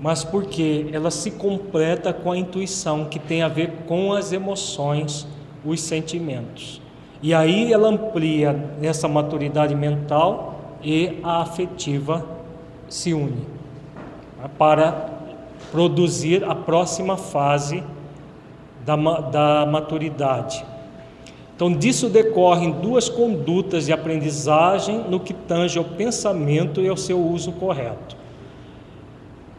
mas porque ela se completa com a intuição que tem a ver com as emoções, os sentimentos. E aí ela amplia essa maturidade mental e a afetiva se une? Para produzir a próxima fase da, da maturidade. Então, disso decorrem duas condutas de aprendizagem no que tange ao pensamento e ao seu uso correto.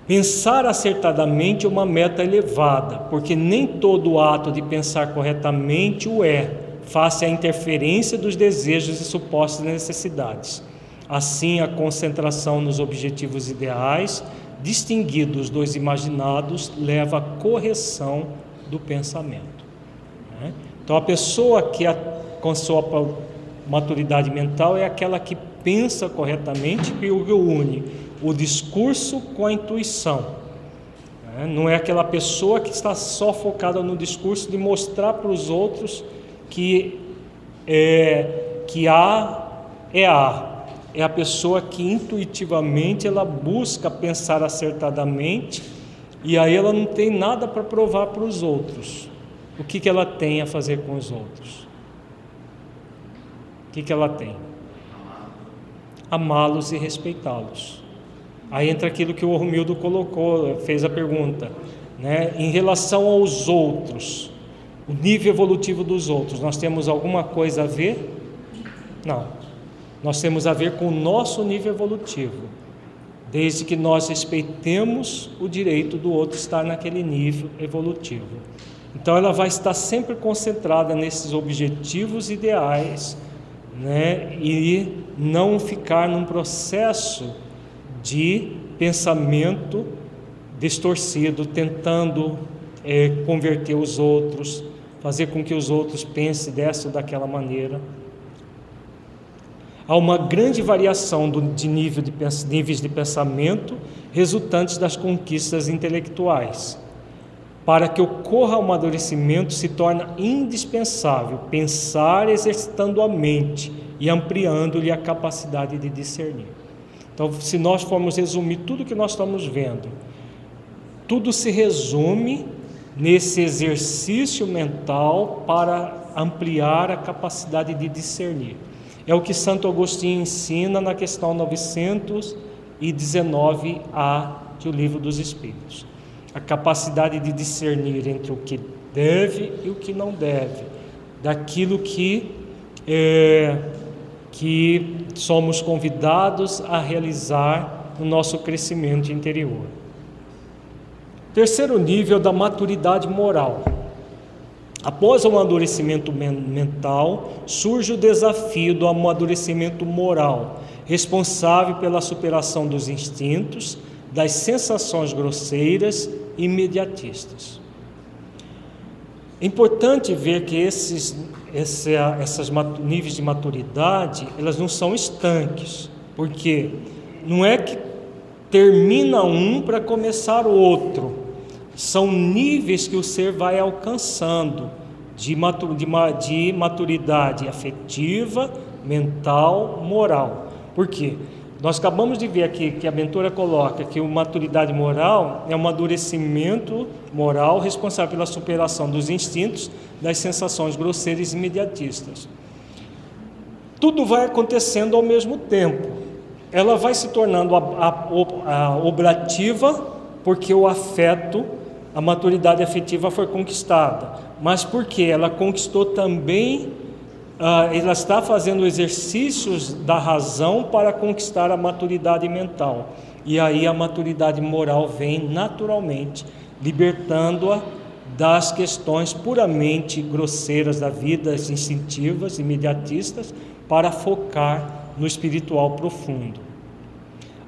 Pensar acertadamente é uma meta elevada, porque nem todo ato de pensar corretamente o é, face à interferência dos desejos e supostas necessidades. Assim, a concentração nos objetivos ideais, distinguidos dos imaginados, leva à correção do pensamento. Então, a pessoa que com sua maturidade mental é aquela que pensa corretamente e une o discurso com a intuição. Né? Não é aquela pessoa que está só focada no discurso de mostrar para os outros que é, que A é A. É a pessoa que intuitivamente ela busca pensar acertadamente e aí ela não tem nada para provar para os outros o que, que ela tem a fazer com os outros? O que, que ela tem? Amá-los e respeitá-los. Aí entra aquilo que o Romildo colocou, fez a pergunta. Né? Em relação aos outros, o nível evolutivo dos outros, nós temos alguma coisa a ver? Não. Nós temos a ver com o nosso nível evolutivo, desde que nós respeitemos o direito do outro estar naquele nível evolutivo. Então ela vai estar sempre concentrada nesses objetivos ideais, né? E não ficar num processo de pensamento distorcido, tentando é, converter os outros, fazer com que os outros pensem dessa ou daquela maneira. Há uma grande variação do, de nível de níveis de pensamento resultantes das conquistas intelectuais. Para que ocorra o amadurecimento, se torna indispensável pensar exercitando a mente e ampliando-lhe a capacidade de discernir. Então, se nós formos resumir tudo que nós estamos vendo, tudo se resume nesse exercício mental para ampliar a capacidade de discernir. É o que Santo Agostinho ensina na questão 919a do Livro dos Espíritos. A capacidade de discernir entre o que deve e o que não deve, daquilo que é, que somos convidados a realizar no nosso crescimento interior. Terceiro nível da maturidade moral. Após o amadurecimento mental, surge o desafio do amadurecimento moral, responsável pela superação dos instintos, das sensações grosseiras e imediatistas. É importante ver que esses, esse, essas níveis de maturidade, elas não são estanques, porque não é que termina um para começar o outro. São níveis que o ser vai alcançando de, de maturidade afetiva, mental, moral. Por quê? Nós acabamos de ver aqui que a Ventura coloca que a maturidade moral é um amadurecimento moral responsável pela superação dos instintos, das sensações grosseiras e imediatistas. Tudo vai acontecendo ao mesmo tempo. Ela vai se tornando a, a, a obrativa porque o afeto, a maturidade afetiva foi conquistada, mas porque ela conquistou também ah, ela está fazendo exercícios da razão para conquistar a maturidade mental. E aí a maturidade moral vem naturalmente, libertando-a das questões puramente grosseiras da vida, instintivas, imediatistas, para focar no espiritual profundo.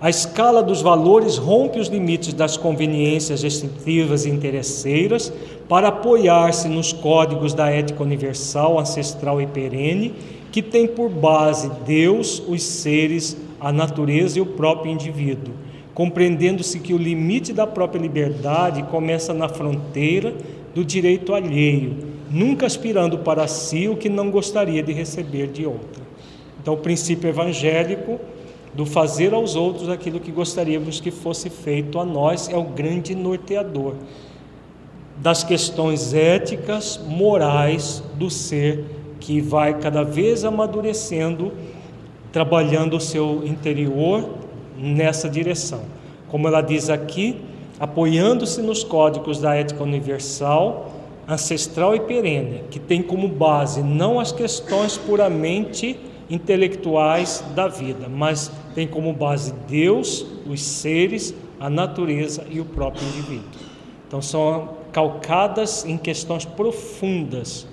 A escala dos valores rompe os limites das conveniências restritivas e interesseiras para apoiar-se nos códigos da ética universal, ancestral e perene, que tem por base Deus, os seres, a natureza e o próprio indivíduo, compreendendo-se que o limite da própria liberdade começa na fronteira do direito alheio, nunca aspirando para si o que não gostaria de receber de outra. Então, o princípio evangélico do fazer aos outros aquilo que gostaríamos que fosse feito a nós é o grande norteador das questões éticas, morais do ser que vai cada vez amadurecendo, trabalhando o seu interior nessa direção. Como ela diz aqui, apoiando-se nos códigos da ética universal, ancestral e perene, que tem como base não as questões puramente intelectuais da vida, mas tem como base Deus, os seres, a natureza e o próprio indivíduo. Então são calcadas em questões profundas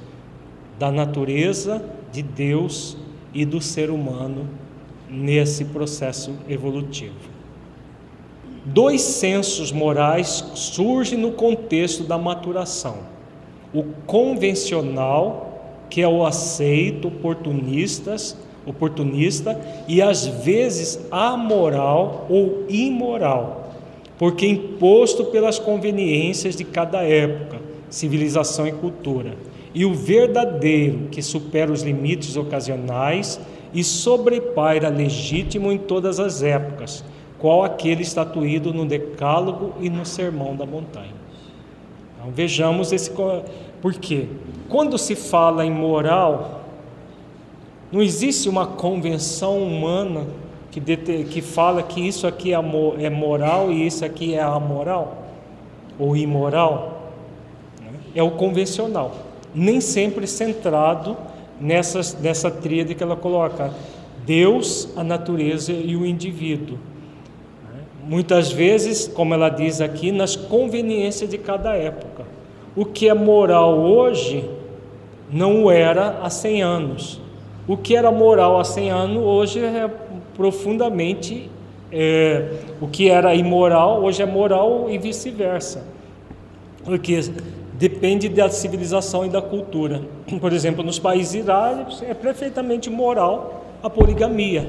da natureza, de Deus e do ser humano nesse processo evolutivo. Dois sensos morais surgem no contexto da maturação: o convencional, que é o aceito, oportunistas, oportunista e às vezes amoral ou imoral, porque imposto pelas conveniências de cada época, civilização e cultura, e o verdadeiro que supera os limites ocasionais e sobrepaira legítimo em todas as épocas, qual aquele estatuído no Decálogo e no Sermão da Montanha. Então vejamos esse porque quando se fala em moral, não existe uma convenção humana que, que fala que isso aqui é, é moral e isso aqui é amoral ou imoral. É o convencional, nem sempre centrado nessa, nessa tríade que ela coloca: Deus, a natureza e o indivíduo. Muitas vezes, como ela diz aqui, nas conveniências de cada época. O que é moral hoje não o era há 100 anos. O que era moral há 100 anos, hoje é profundamente. É, o que era imoral, hoje é moral e vice-versa. Porque depende da civilização e da cultura. Por exemplo, nos países árabes é perfeitamente moral a poligamia.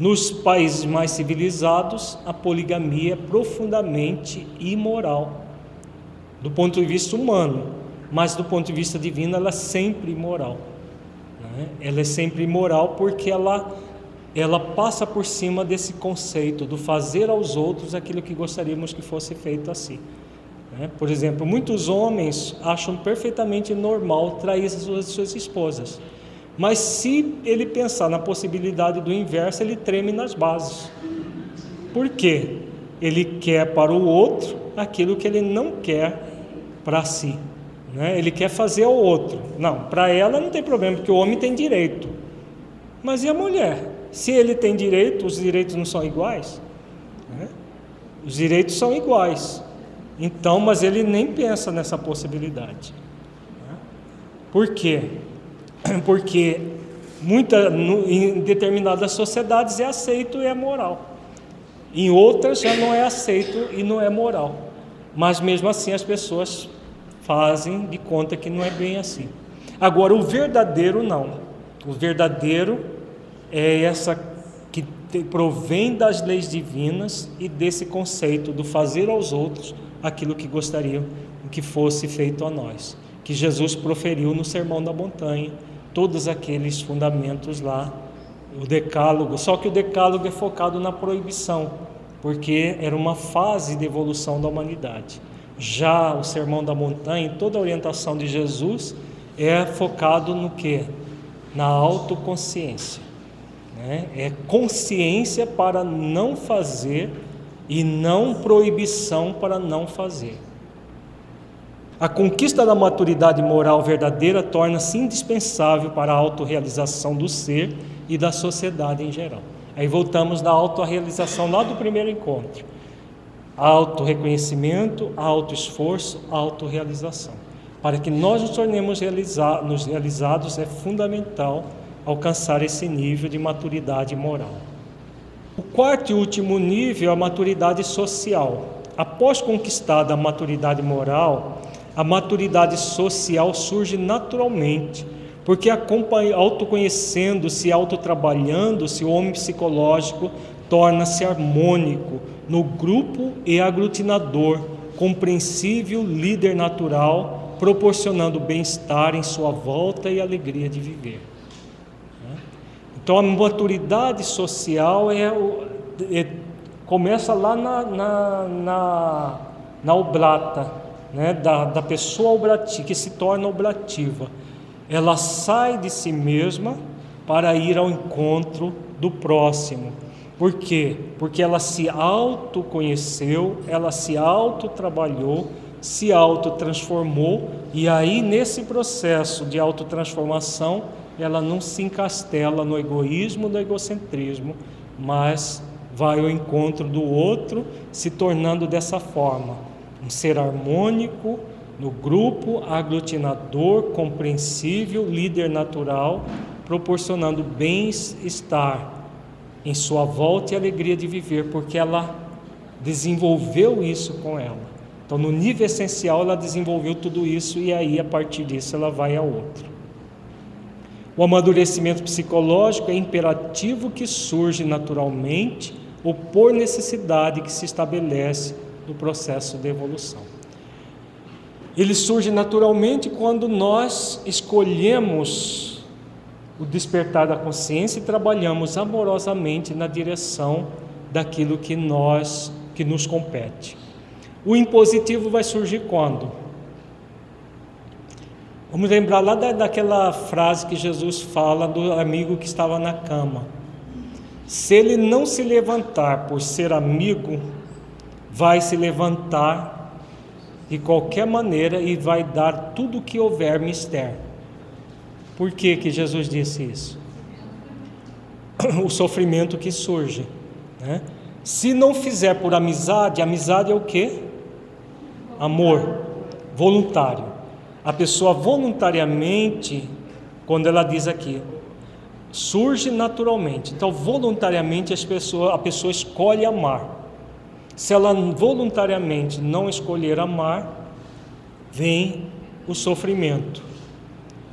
Nos países mais civilizados, a poligamia é profundamente imoral, do ponto de vista humano, mas do ponto de vista divino, ela é sempre imoral. Né? Ela é sempre imoral porque ela, ela passa por cima desse conceito do fazer aos outros aquilo que gostaríamos que fosse feito a si. Né? Por exemplo, muitos homens acham perfeitamente normal trair as suas, suas esposas. Mas se ele pensar na possibilidade do inverso, ele treme nas bases. Por quê? Ele quer para o outro aquilo que ele não quer para si. Né? Ele quer fazer ao outro. Não, para ela não tem problema, porque o homem tem direito. Mas e a mulher? Se ele tem direito, os direitos não são iguais? Né? Os direitos são iguais. Então, mas ele nem pensa nessa possibilidade. Né? Por quê? porque muita, em determinadas sociedades é aceito e é moral. Em outras já não é aceito e não é moral. Mas mesmo assim as pessoas fazem de conta que não é bem assim. Agora, o verdadeiro não. O verdadeiro é essa que provém das leis divinas e desse conceito do fazer aos outros aquilo que gostariam que fosse feito a nós, que Jesus proferiu no Sermão da Montanha todos aqueles fundamentos lá, o decálogo, só que o decálogo é focado na proibição, porque era uma fase de evolução da humanidade. Já o Sermão da Montanha, toda a orientação de Jesus é focado no que? Na autoconsciência. Né? É consciência para não fazer e não proibição para não fazer. A conquista da maturidade moral verdadeira torna-se indispensável para a autorrealização do ser e da sociedade em geral. Aí voltamos da autorrealização lá do primeiro encontro. Auto-reconhecimento, auto-esforço, autorrealização. Para que nós nos tornemos realiza nos realizados, é fundamental alcançar esse nível de maturidade moral. O quarto e último nível é a maturidade social. Após conquistada a maturidade moral, a maturidade social surge naturalmente, porque autoconhecendo-se, autotrabalhando-se, o homem psicológico torna-se harmônico no grupo e aglutinador, compreensível, líder natural, proporcionando bem-estar em sua volta e alegria de viver. Então a maturidade social é, é começa lá na, na, na, na oblata, né, da, da pessoa oblativa, que se torna oblativa. Ela sai de si mesma para ir ao encontro do próximo. Por quê? Porque ela se autoconheceu, ela se autotrabalhou, se autotransformou, e aí nesse processo de autotransformação, ela não se encastela no egoísmo, no egocentrismo, mas vai ao encontro do outro, se tornando dessa forma, um ser harmônico no grupo, aglutinador, compreensível, líder natural, proporcionando bem-estar em sua volta e alegria de viver, porque ela desenvolveu isso com ela. Então, no nível essencial, ela desenvolveu tudo isso e aí, a partir disso, ela vai a outro. O amadurecimento psicológico é imperativo que surge naturalmente ou por necessidade que se estabelece do processo de evolução. Ele surge naturalmente quando nós escolhemos o despertar da consciência e trabalhamos amorosamente na direção daquilo que nós que nos compete. O impositivo vai surgir quando? Vamos lembrar lá da, daquela frase que Jesus fala do amigo que estava na cama. Se ele não se levantar por ser amigo, vai se levantar de qualquer maneira e vai dar tudo o que houver mistério. Por que, que Jesus disse isso? O sofrimento que surge. Né? Se não fizer por amizade, amizade é o que? Amor voluntário. A pessoa voluntariamente, quando ela diz aqui, surge naturalmente. Então, voluntariamente as pessoas, a pessoa escolhe amar. Se ela voluntariamente não escolher amar, vem o sofrimento.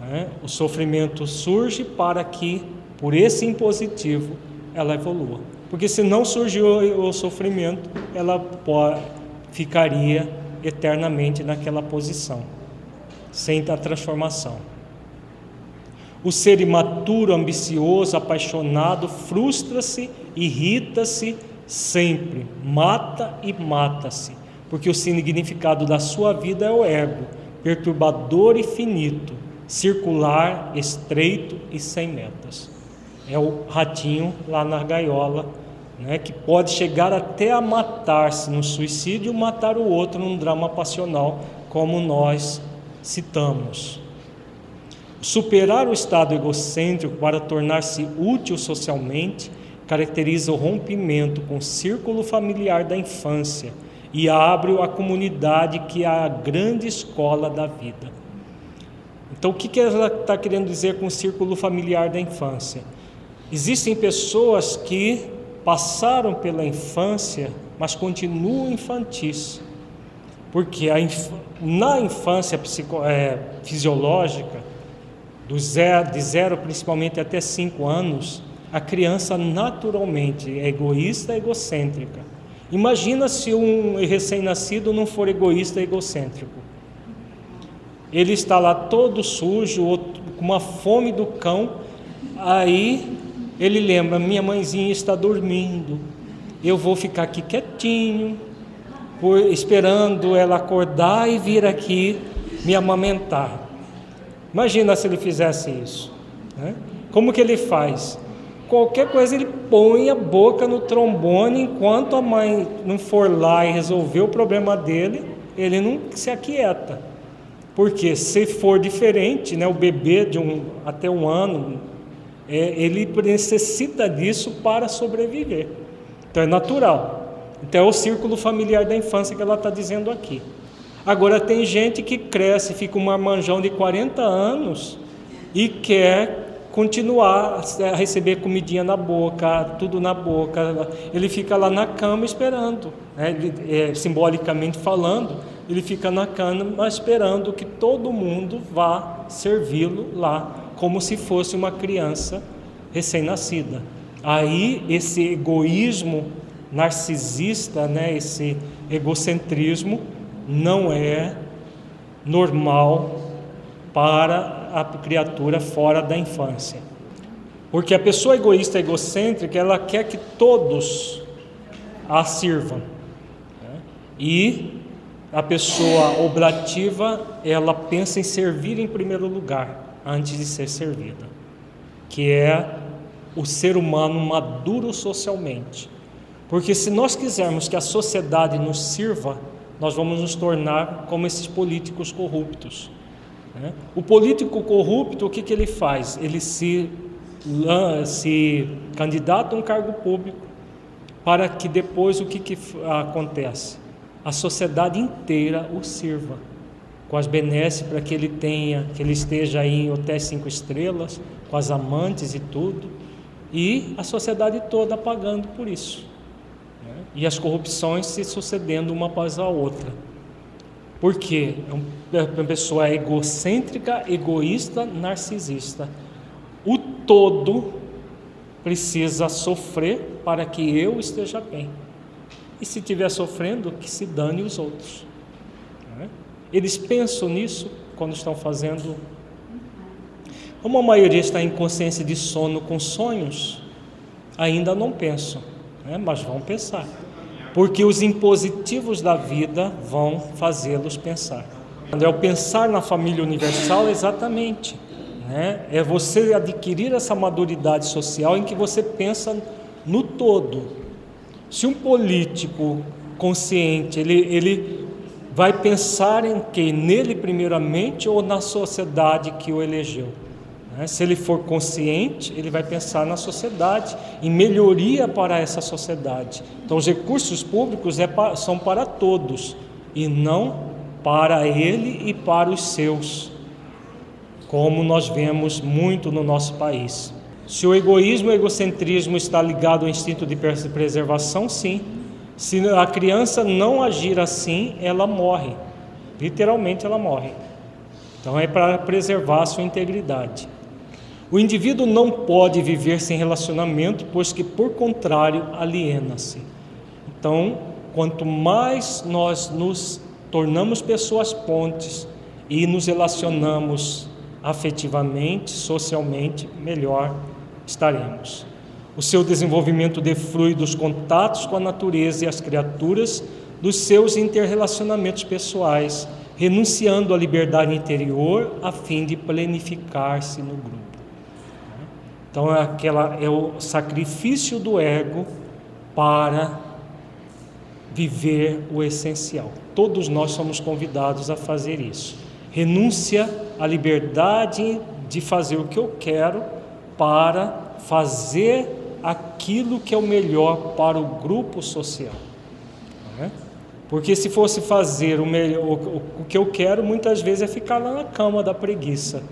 Né? O sofrimento surge para que por esse impositivo, ela evolua. Porque se não surgiu o sofrimento, ela ficaria eternamente naquela posição, sem a transformação. O ser imaturo, ambicioso, apaixonado, frustra-se, irrita-se sempre, mata e mata-se, porque o significado da sua vida é o ego, perturbador e finito, circular, estreito e sem metas. É o ratinho lá na gaiola, né, que pode chegar até a matar-se no suicídio, matar o outro num drama passional, como nós citamos. Superar o estado egocêntrico para tornar-se útil socialmente caracteriza o rompimento com o círculo familiar da infância e abre a comunidade que é a grande escola da vida. Então, o que ela está querendo dizer com o círculo familiar da infância? Existem pessoas que passaram pela infância, mas continuam infantis, porque inf... na infância psico... é, fisiológica, do zero, de zero principalmente até cinco anos, a criança naturalmente é egoísta, egocêntrica. Imagina se um recém-nascido não for egoísta, egocêntrico. Ele está lá todo sujo, com uma fome do cão, aí ele lembra: minha mãezinha está dormindo, eu vou ficar aqui quietinho, por, esperando ela acordar e vir aqui me amamentar. Imagina se ele fizesse isso. Né? Como que ele faz? Qualquer coisa ele põe a boca no trombone enquanto a mãe não for lá e resolver o problema dele, ele não se aquieta. Porque se for diferente, né, o bebê de um até um ano, é, ele necessita disso para sobreviver. Então é natural. Então é o círculo familiar da infância que ela está dizendo aqui. Agora tem gente que cresce, fica um marmanjão de 40 anos e quer continuar a receber comidinha na boca, tudo na boca. Ele fica lá na cama esperando, né? é, simbolicamente falando, ele fica na cama esperando que todo mundo vá servi-lo lá, como se fosse uma criança recém-nascida. Aí esse egoísmo narcisista, né? esse egocentrismo, não é normal para a criatura fora da infância. Porque a pessoa egoísta, egocêntrica, ela quer que todos a sirvam. Né? E a pessoa oblativa, ela pensa em servir em primeiro lugar, antes de ser servida, que é o ser humano maduro socialmente. Porque se nós quisermos que a sociedade nos sirva, nós vamos nos tornar como esses políticos corruptos. Né? O político corrupto, o que, que ele faz? Ele se, se candidata a um cargo público para que depois o que, que acontece? A sociedade inteira o sirva com as benesses para que ele tenha, que ele esteja aí em hotéis cinco estrelas, com as amantes e tudo, e a sociedade toda pagando por isso e as corrupções se sucedendo uma após a outra. Por quê? É uma pessoa egocêntrica, egoísta, narcisista. O todo precisa sofrer para que eu esteja bem. E se estiver sofrendo, que se dane os outros. É? Eles pensam nisso quando estão fazendo. Como a maioria está em consciência de sono com sonhos, ainda não pensam né? mas vão pensar, porque os impositivos da vida vão fazê-los pensar. É o pensar na família universal, exatamente. Né? É você adquirir essa maduridade social em que você pensa no todo. Se um político consciente, ele, ele vai pensar em que? Nele primeiramente ou na sociedade que o elegeu? Né? Se ele for consciente, ele vai pensar na sociedade, em melhoria para essa sociedade. Então, os recursos públicos é são para todos e não para ele e para os seus, como nós vemos muito no nosso país. Se o egoísmo e o egocentrismo está ligado ao instinto de preservação, sim. Se a criança não agir assim, ela morre. Literalmente ela morre. Então é para preservar a sua integridade. O indivíduo não pode viver sem relacionamento, pois que, por contrário, aliena-se. Então, quanto mais nós nos tornamos pessoas pontes e nos relacionamos afetivamente, socialmente, melhor estaremos. O seu desenvolvimento deflui dos contatos com a natureza e as criaturas, dos seus interrelacionamentos pessoais, renunciando à liberdade interior a fim de planificar-se no grupo. Então é, aquela, é o sacrifício do ego para viver o essencial. Todos nós somos convidados a fazer isso. Renúncia à liberdade de fazer o que eu quero para fazer aquilo que é o melhor para o grupo social. É? Porque se fosse fazer o, melhor, o, que eu quero, muitas vezes é ficar lá na cama da preguiça,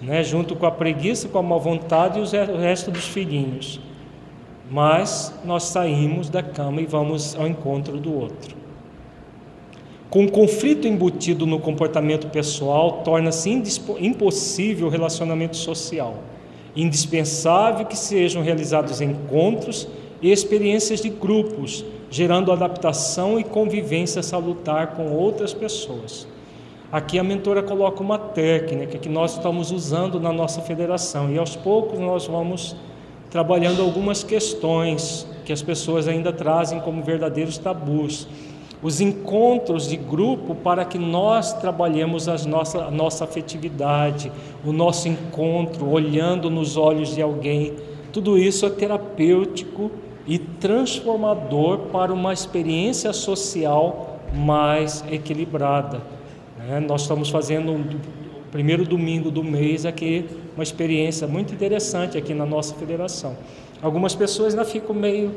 né? junto com a preguiça, com a má vontade e o resto dos filhinhos. Mas nós saímos da cama e vamos ao encontro do outro. Com o conflito embutido no comportamento pessoal, torna-se impossível o relacionamento social indispensável que sejam realizados encontros e experiências de grupos, gerando adaptação e convivência salutar com outras pessoas. Aqui a mentora coloca uma técnica que nós estamos usando na nossa federação e aos poucos nós vamos trabalhando algumas questões que as pessoas ainda trazem como verdadeiros tabus os encontros de grupo para que nós trabalhemos as nossa, a nossa afetividade, o nosso encontro, olhando nos olhos de alguém. Tudo isso é terapêutico e transformador para uma experiência social mais equilibrada. Né? Nós estamos fazendo o primeiro domingo do mês aqui uma experiência muito interessante aqui na nossa federação. Algumas pessoas ainda ficam meio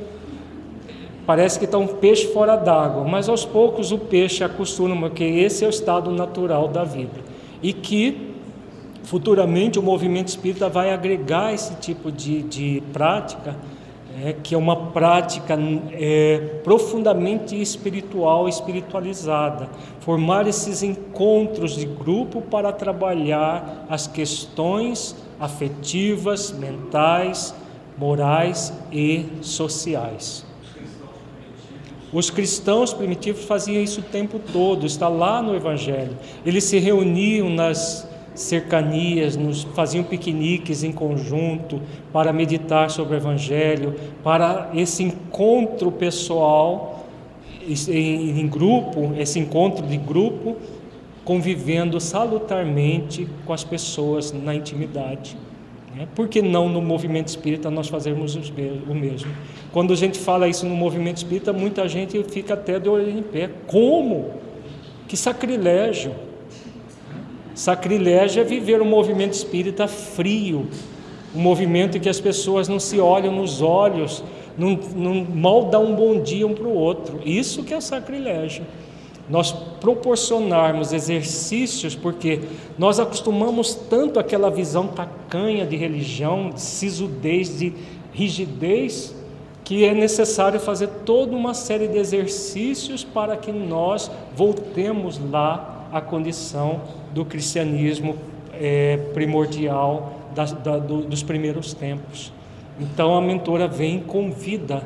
Parece que está um peixe fora d'água, mas aos poucos o peixe acostuma, que esse é o estado natural da vida. E que futuramente o movimento espírita vai agregar esse tipo de, de prática, é, que é uma prática é, profundamente espiritual, espiritualizada. Formar esses encontros de grupo para trabalhar as questões afetivas, mentais, morais e sociais. Os cristãos primitivos faziam isso o tempo todo, está lá no Evangelho. Eles se reuniam nas cercanias, nos, faziam piqueniques em conjunto para meditar sobre o Evangelho, para esse encontro pessoal em, em grupo, esse encontro de grupo, convivendo salutarmente com as pessoas na intimidade. Né? Por que não no movimento espírita nós fazermos o mesmo? Quando a gente fala isso no movimento espírita, muita gente fica até de olho em pé. Como? Que sacrilégio! Sacrilégio é viver um movimento espírita frio, um movimento em que as pessoas não se olham nos olhos, não, não mal dão um bom dia um para o outro. Isso que é sacrilégio nós proporcionarmos exercícios, porque nós acostumamos tanto aquela visão tacanha de religião, de sisudez, de rigidez, que é necessário fazer toda uma série de exercícios para que nós voltemos lá à condição do cristianismo é, primordial da, da, do, dos primeiros tempos. Então a mentora vem e convida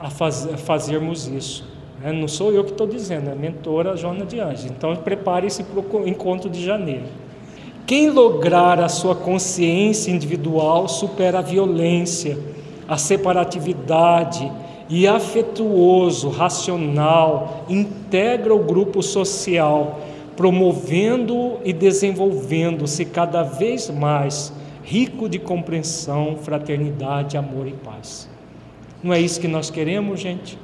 a, faz, a fazermos isso. É, não sou eu que estou dizendo, é a mentora Joana de Anjos. Então prepare-se para o encontro de janeiro. Quem lograr a sua consciência individual supera a violência, a separatividade e afetuoso, racional, integra o grupo social, promovendo e desenvolvendo-se cada vez mais rico de compreensão, fraternidade, amor e paz. Não é isso que nós queremos, gente?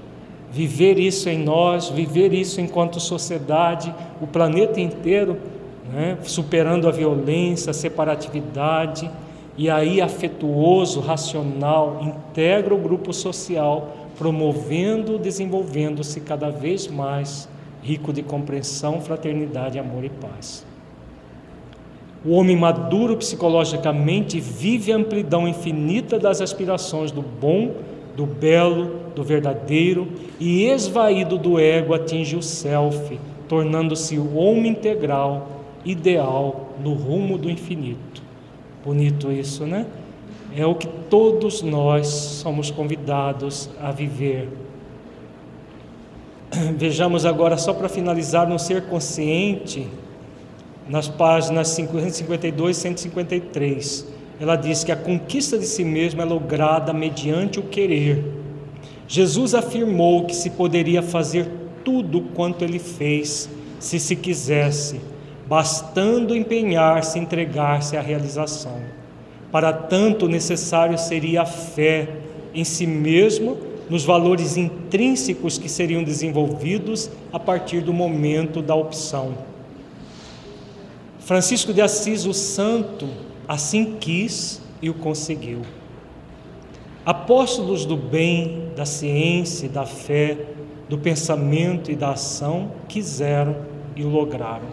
Viver isso em nós, viver isso enquanto sociedade, o planeta inteiro, né, superando a violência, a separatividade, e aí afetuoso, racional, integra o grupo social, promovendo, desenvolvendo-se cada vez mais rico de compreensão, fraternidade, amor e paz. O homem maduro psicologicamente vive a amplidão infinita das aspirações do bom, do belo, do verdadeiro e esvaído do ego atinge o self, tornando-se o homem integral, ideal no rumo do infinito. Bonito isso, né? É o que todos nós somos convidados a viver. Vejamos agora, só para finalizar, no ser consciente, nas páginas 152 e 153. Ela diz que a conquista de si mesmo é lograda mediante o querer. Jesus afirmou que se poderia fazer tudo quanto ele fez, se se quisesse, bastando empenhar-se, entregar-se à realização. Para tanto, necessário seria a fé em si mesmo, nos valores intrínsecos que seriam desenvolvidos a partir do momento da opção. Francisco de Assis, o santo, assim quis e o conseguiu. Apóstolos do bem, da ciência da fé, do pensamento e da ação, quiseram e o lograram.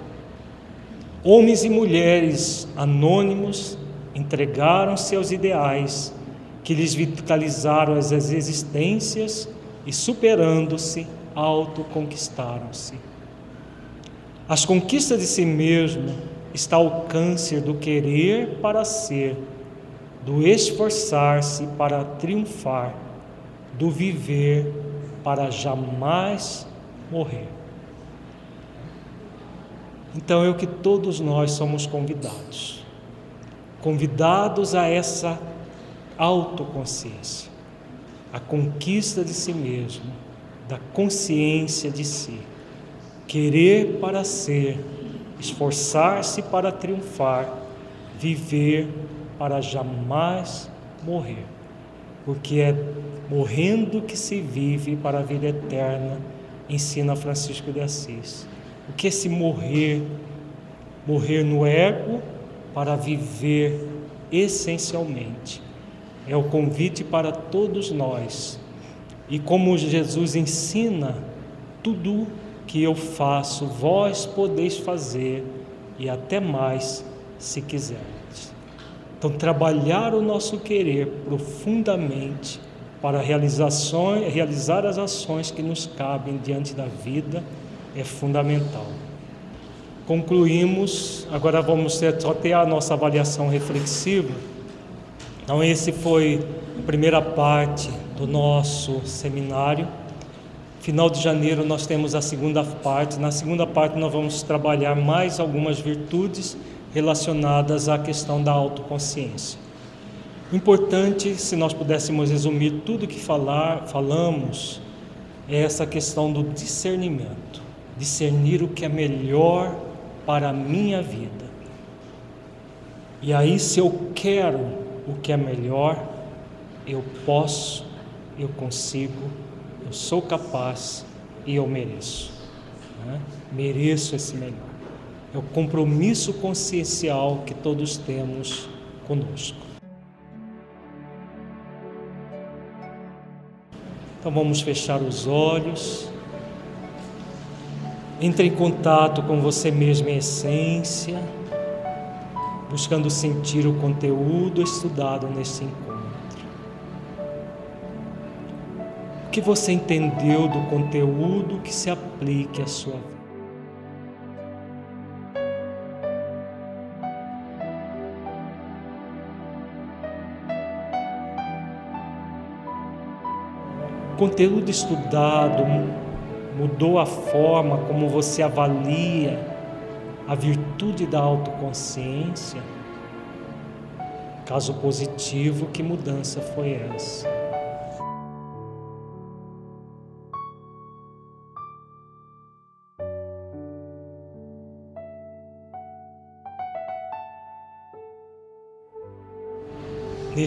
Homens e mulheres anônimos entregaram-se aos ideais que lhes vitalizaram as existências e, superando-se, autoconquistaram-se. As conquistas de si mesmo está ao alcance do querer para ser, do esforçar-se para triunfar, do viver para jamais morrer. Então é o que todos nós somos convidados convidados a essa autoconsciência, a conquista de si mesmo, da consciência de si, querer para ser, esforçar-se para triunfar, viver para jamais morrer, porque é morrendo que se vive para a vida eterna, ensina Francisco de Assis. O que é se morrer? Morrer no ego para viver essencialmente. É o convite para todos nós. E como Jesus ensina, tudo que eu faço, vós podeis fazer e até mais se quiserdes. Então, trabalhar o nosso querer profundamente para realizações, realizar as ações que nos cabem diante da vida é fundamental. Concluímos, agora vamos só ter a nossa avaliação reflexiva. Então, esse foi a primeira parte do nosso seminário. Final de janeiro nós temos a segunda parte. Na segunda parte nós vamos trabalhar mais algumas virtudes relacionadas à questão da autoconsciência. Importante, se nós pudéssemos resumir tudo que falar, falamos, é essa questão do discernimento. Discernir o que é melhor para a minha vida. E aí, se eu quero o que é melhor, eu posso, eu consigo, eu sou capaz e eu mereço. Né? Mereço esse melhor. É o compromisso consciencial que todos temos conosco. Então vamos fechar os olhos. Entre em contato com você mesmo em essência, buscando sentir o conteúdo estudado nesse encontro. Que você entendeu do conteúdo que se aplique à sua vida? conteúdo estudado, mudou a forma como você avalia a virtude da autoconsciência? Caso positivo, que mudança foi essa?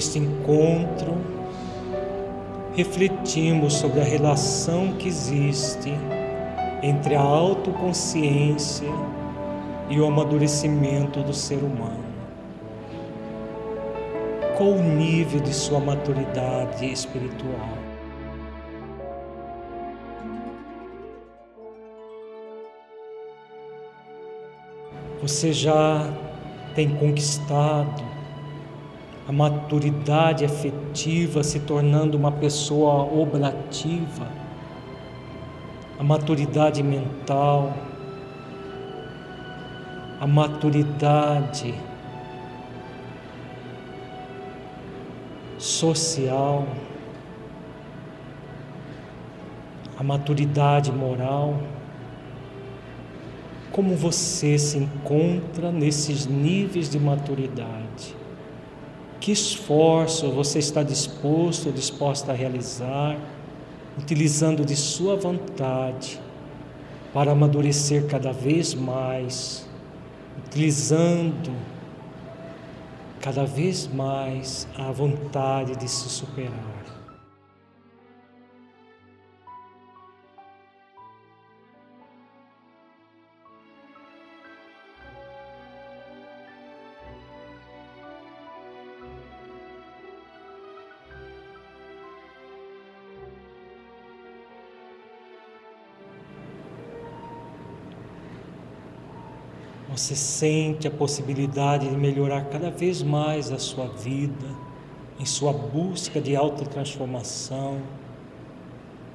Neste encontro, refletimos sobre a relação que existe entre a autoconsciência e o amadurecimento do ser humano. Qual o nível de sua maturidade espiritual? Você já tem conquistado a maturidade afetiva se tornando uma pessoa obrativa, a maturidade mental, a maturidade social, a maturidade moral. Como você se encontra nesses níveis de maturidade? Que esforço você está disposto ou disposta a realizar, utilizando de sua vontade para amadurecer cada vez mais, utilizando cada vez mais a vontade de se superar. Você sente a possibilidade de melhorar cada vez mais a sua vida, em sua busca de autotransformação,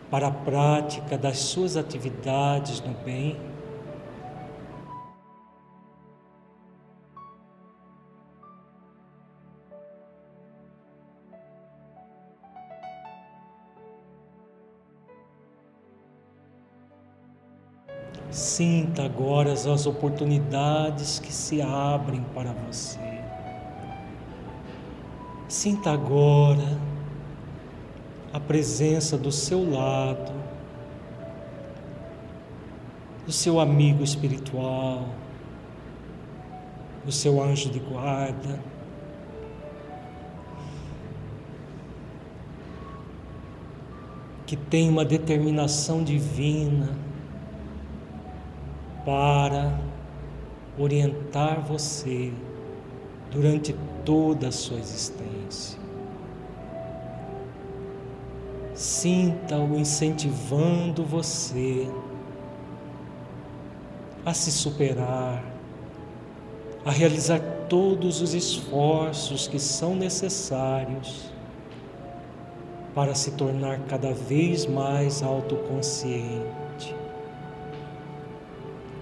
para a prática das suas atividades no bem. Sinta agora as oportunidades que se abrem para você. Sinta agora a presença do seu lado, do seu amigo espiritual, do seu anjo de guarda. Que tem uma determinação divina para orientar você durante toda a sua existência. Sinta-o incentivando você a se superar, a realizar todos os esforços que são necessários para se tornar cada vez mais autoconsciente.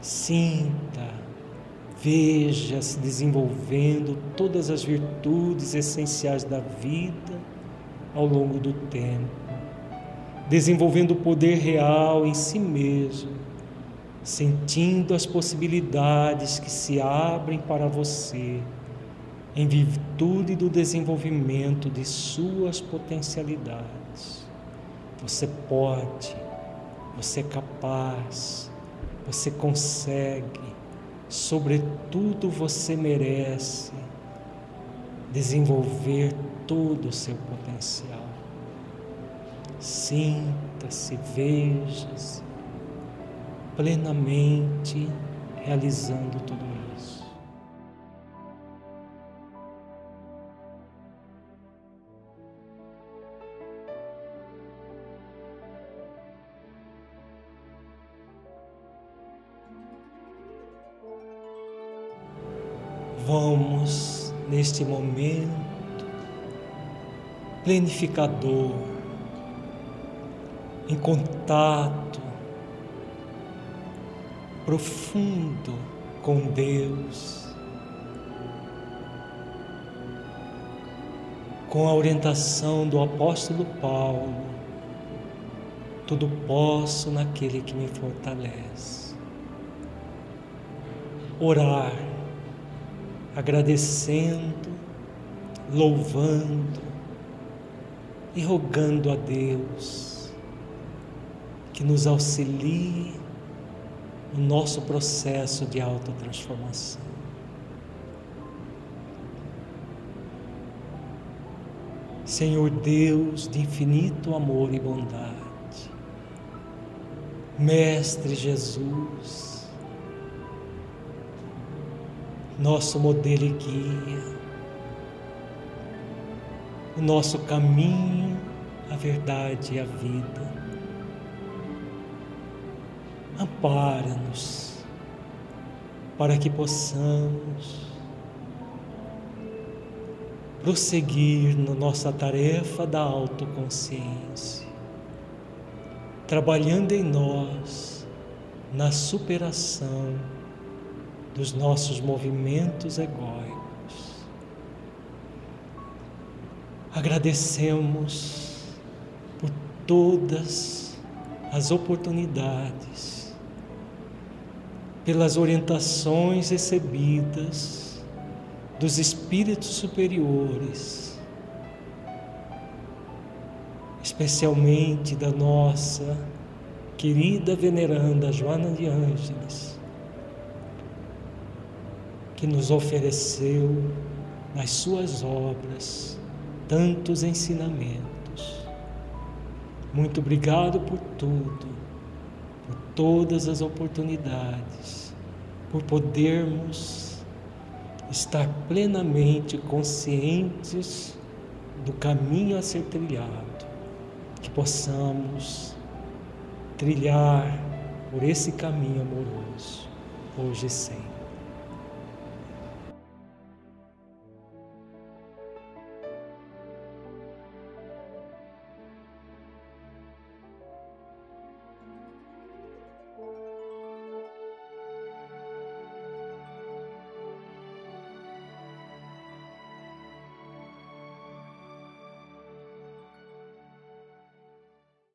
Sinta, veja se desenvolvendo todas as virtudes essenciais da vida ao longo do tempo, desenvolvendo o poder real em si mesmo, sentindo as possibilidades que se abrem para você em virtude do desenvolvimento de suas potencialidades. Você pode, você é capaz você consegue, sobretudo você merece desenvolver todo o seu potencial. Sinta-se, veja-se plenamente realizando tudo Vamos, neste momento plenificador, em contato profundo com Deus, com a orientação do apóstolo Paulo, tudo posso naquele que me fortalece. Orar agradecendo, louvando e rogando a Deus que nos auxilie no nosso processo de autotransformação. Senhor Deus de infinito amor e bondade, Mestre Jesus, nosso modelo e guia. o nosso caminho, a verdade e a vida. Ampara-nos para que possamos prosseguir na nossa tarefa da autoconsciência, trabalhando em nós na superação dos nossos movimentos egóicos. Agradecemos por todas as oportunidades, pelas orientações recebidas dos espíritos superiores, especialmente da nossa querida veneranda Joana de Ângeles, que nos ofereceu nas suas obras tantos ensinamentos. Muito obrigado por tudo, por todas as oportunidades, por podermos estar plenamente conscientes do caminho a ser trilhado, que possamos trilhar por esse caminho amoroso, hoje e sempre.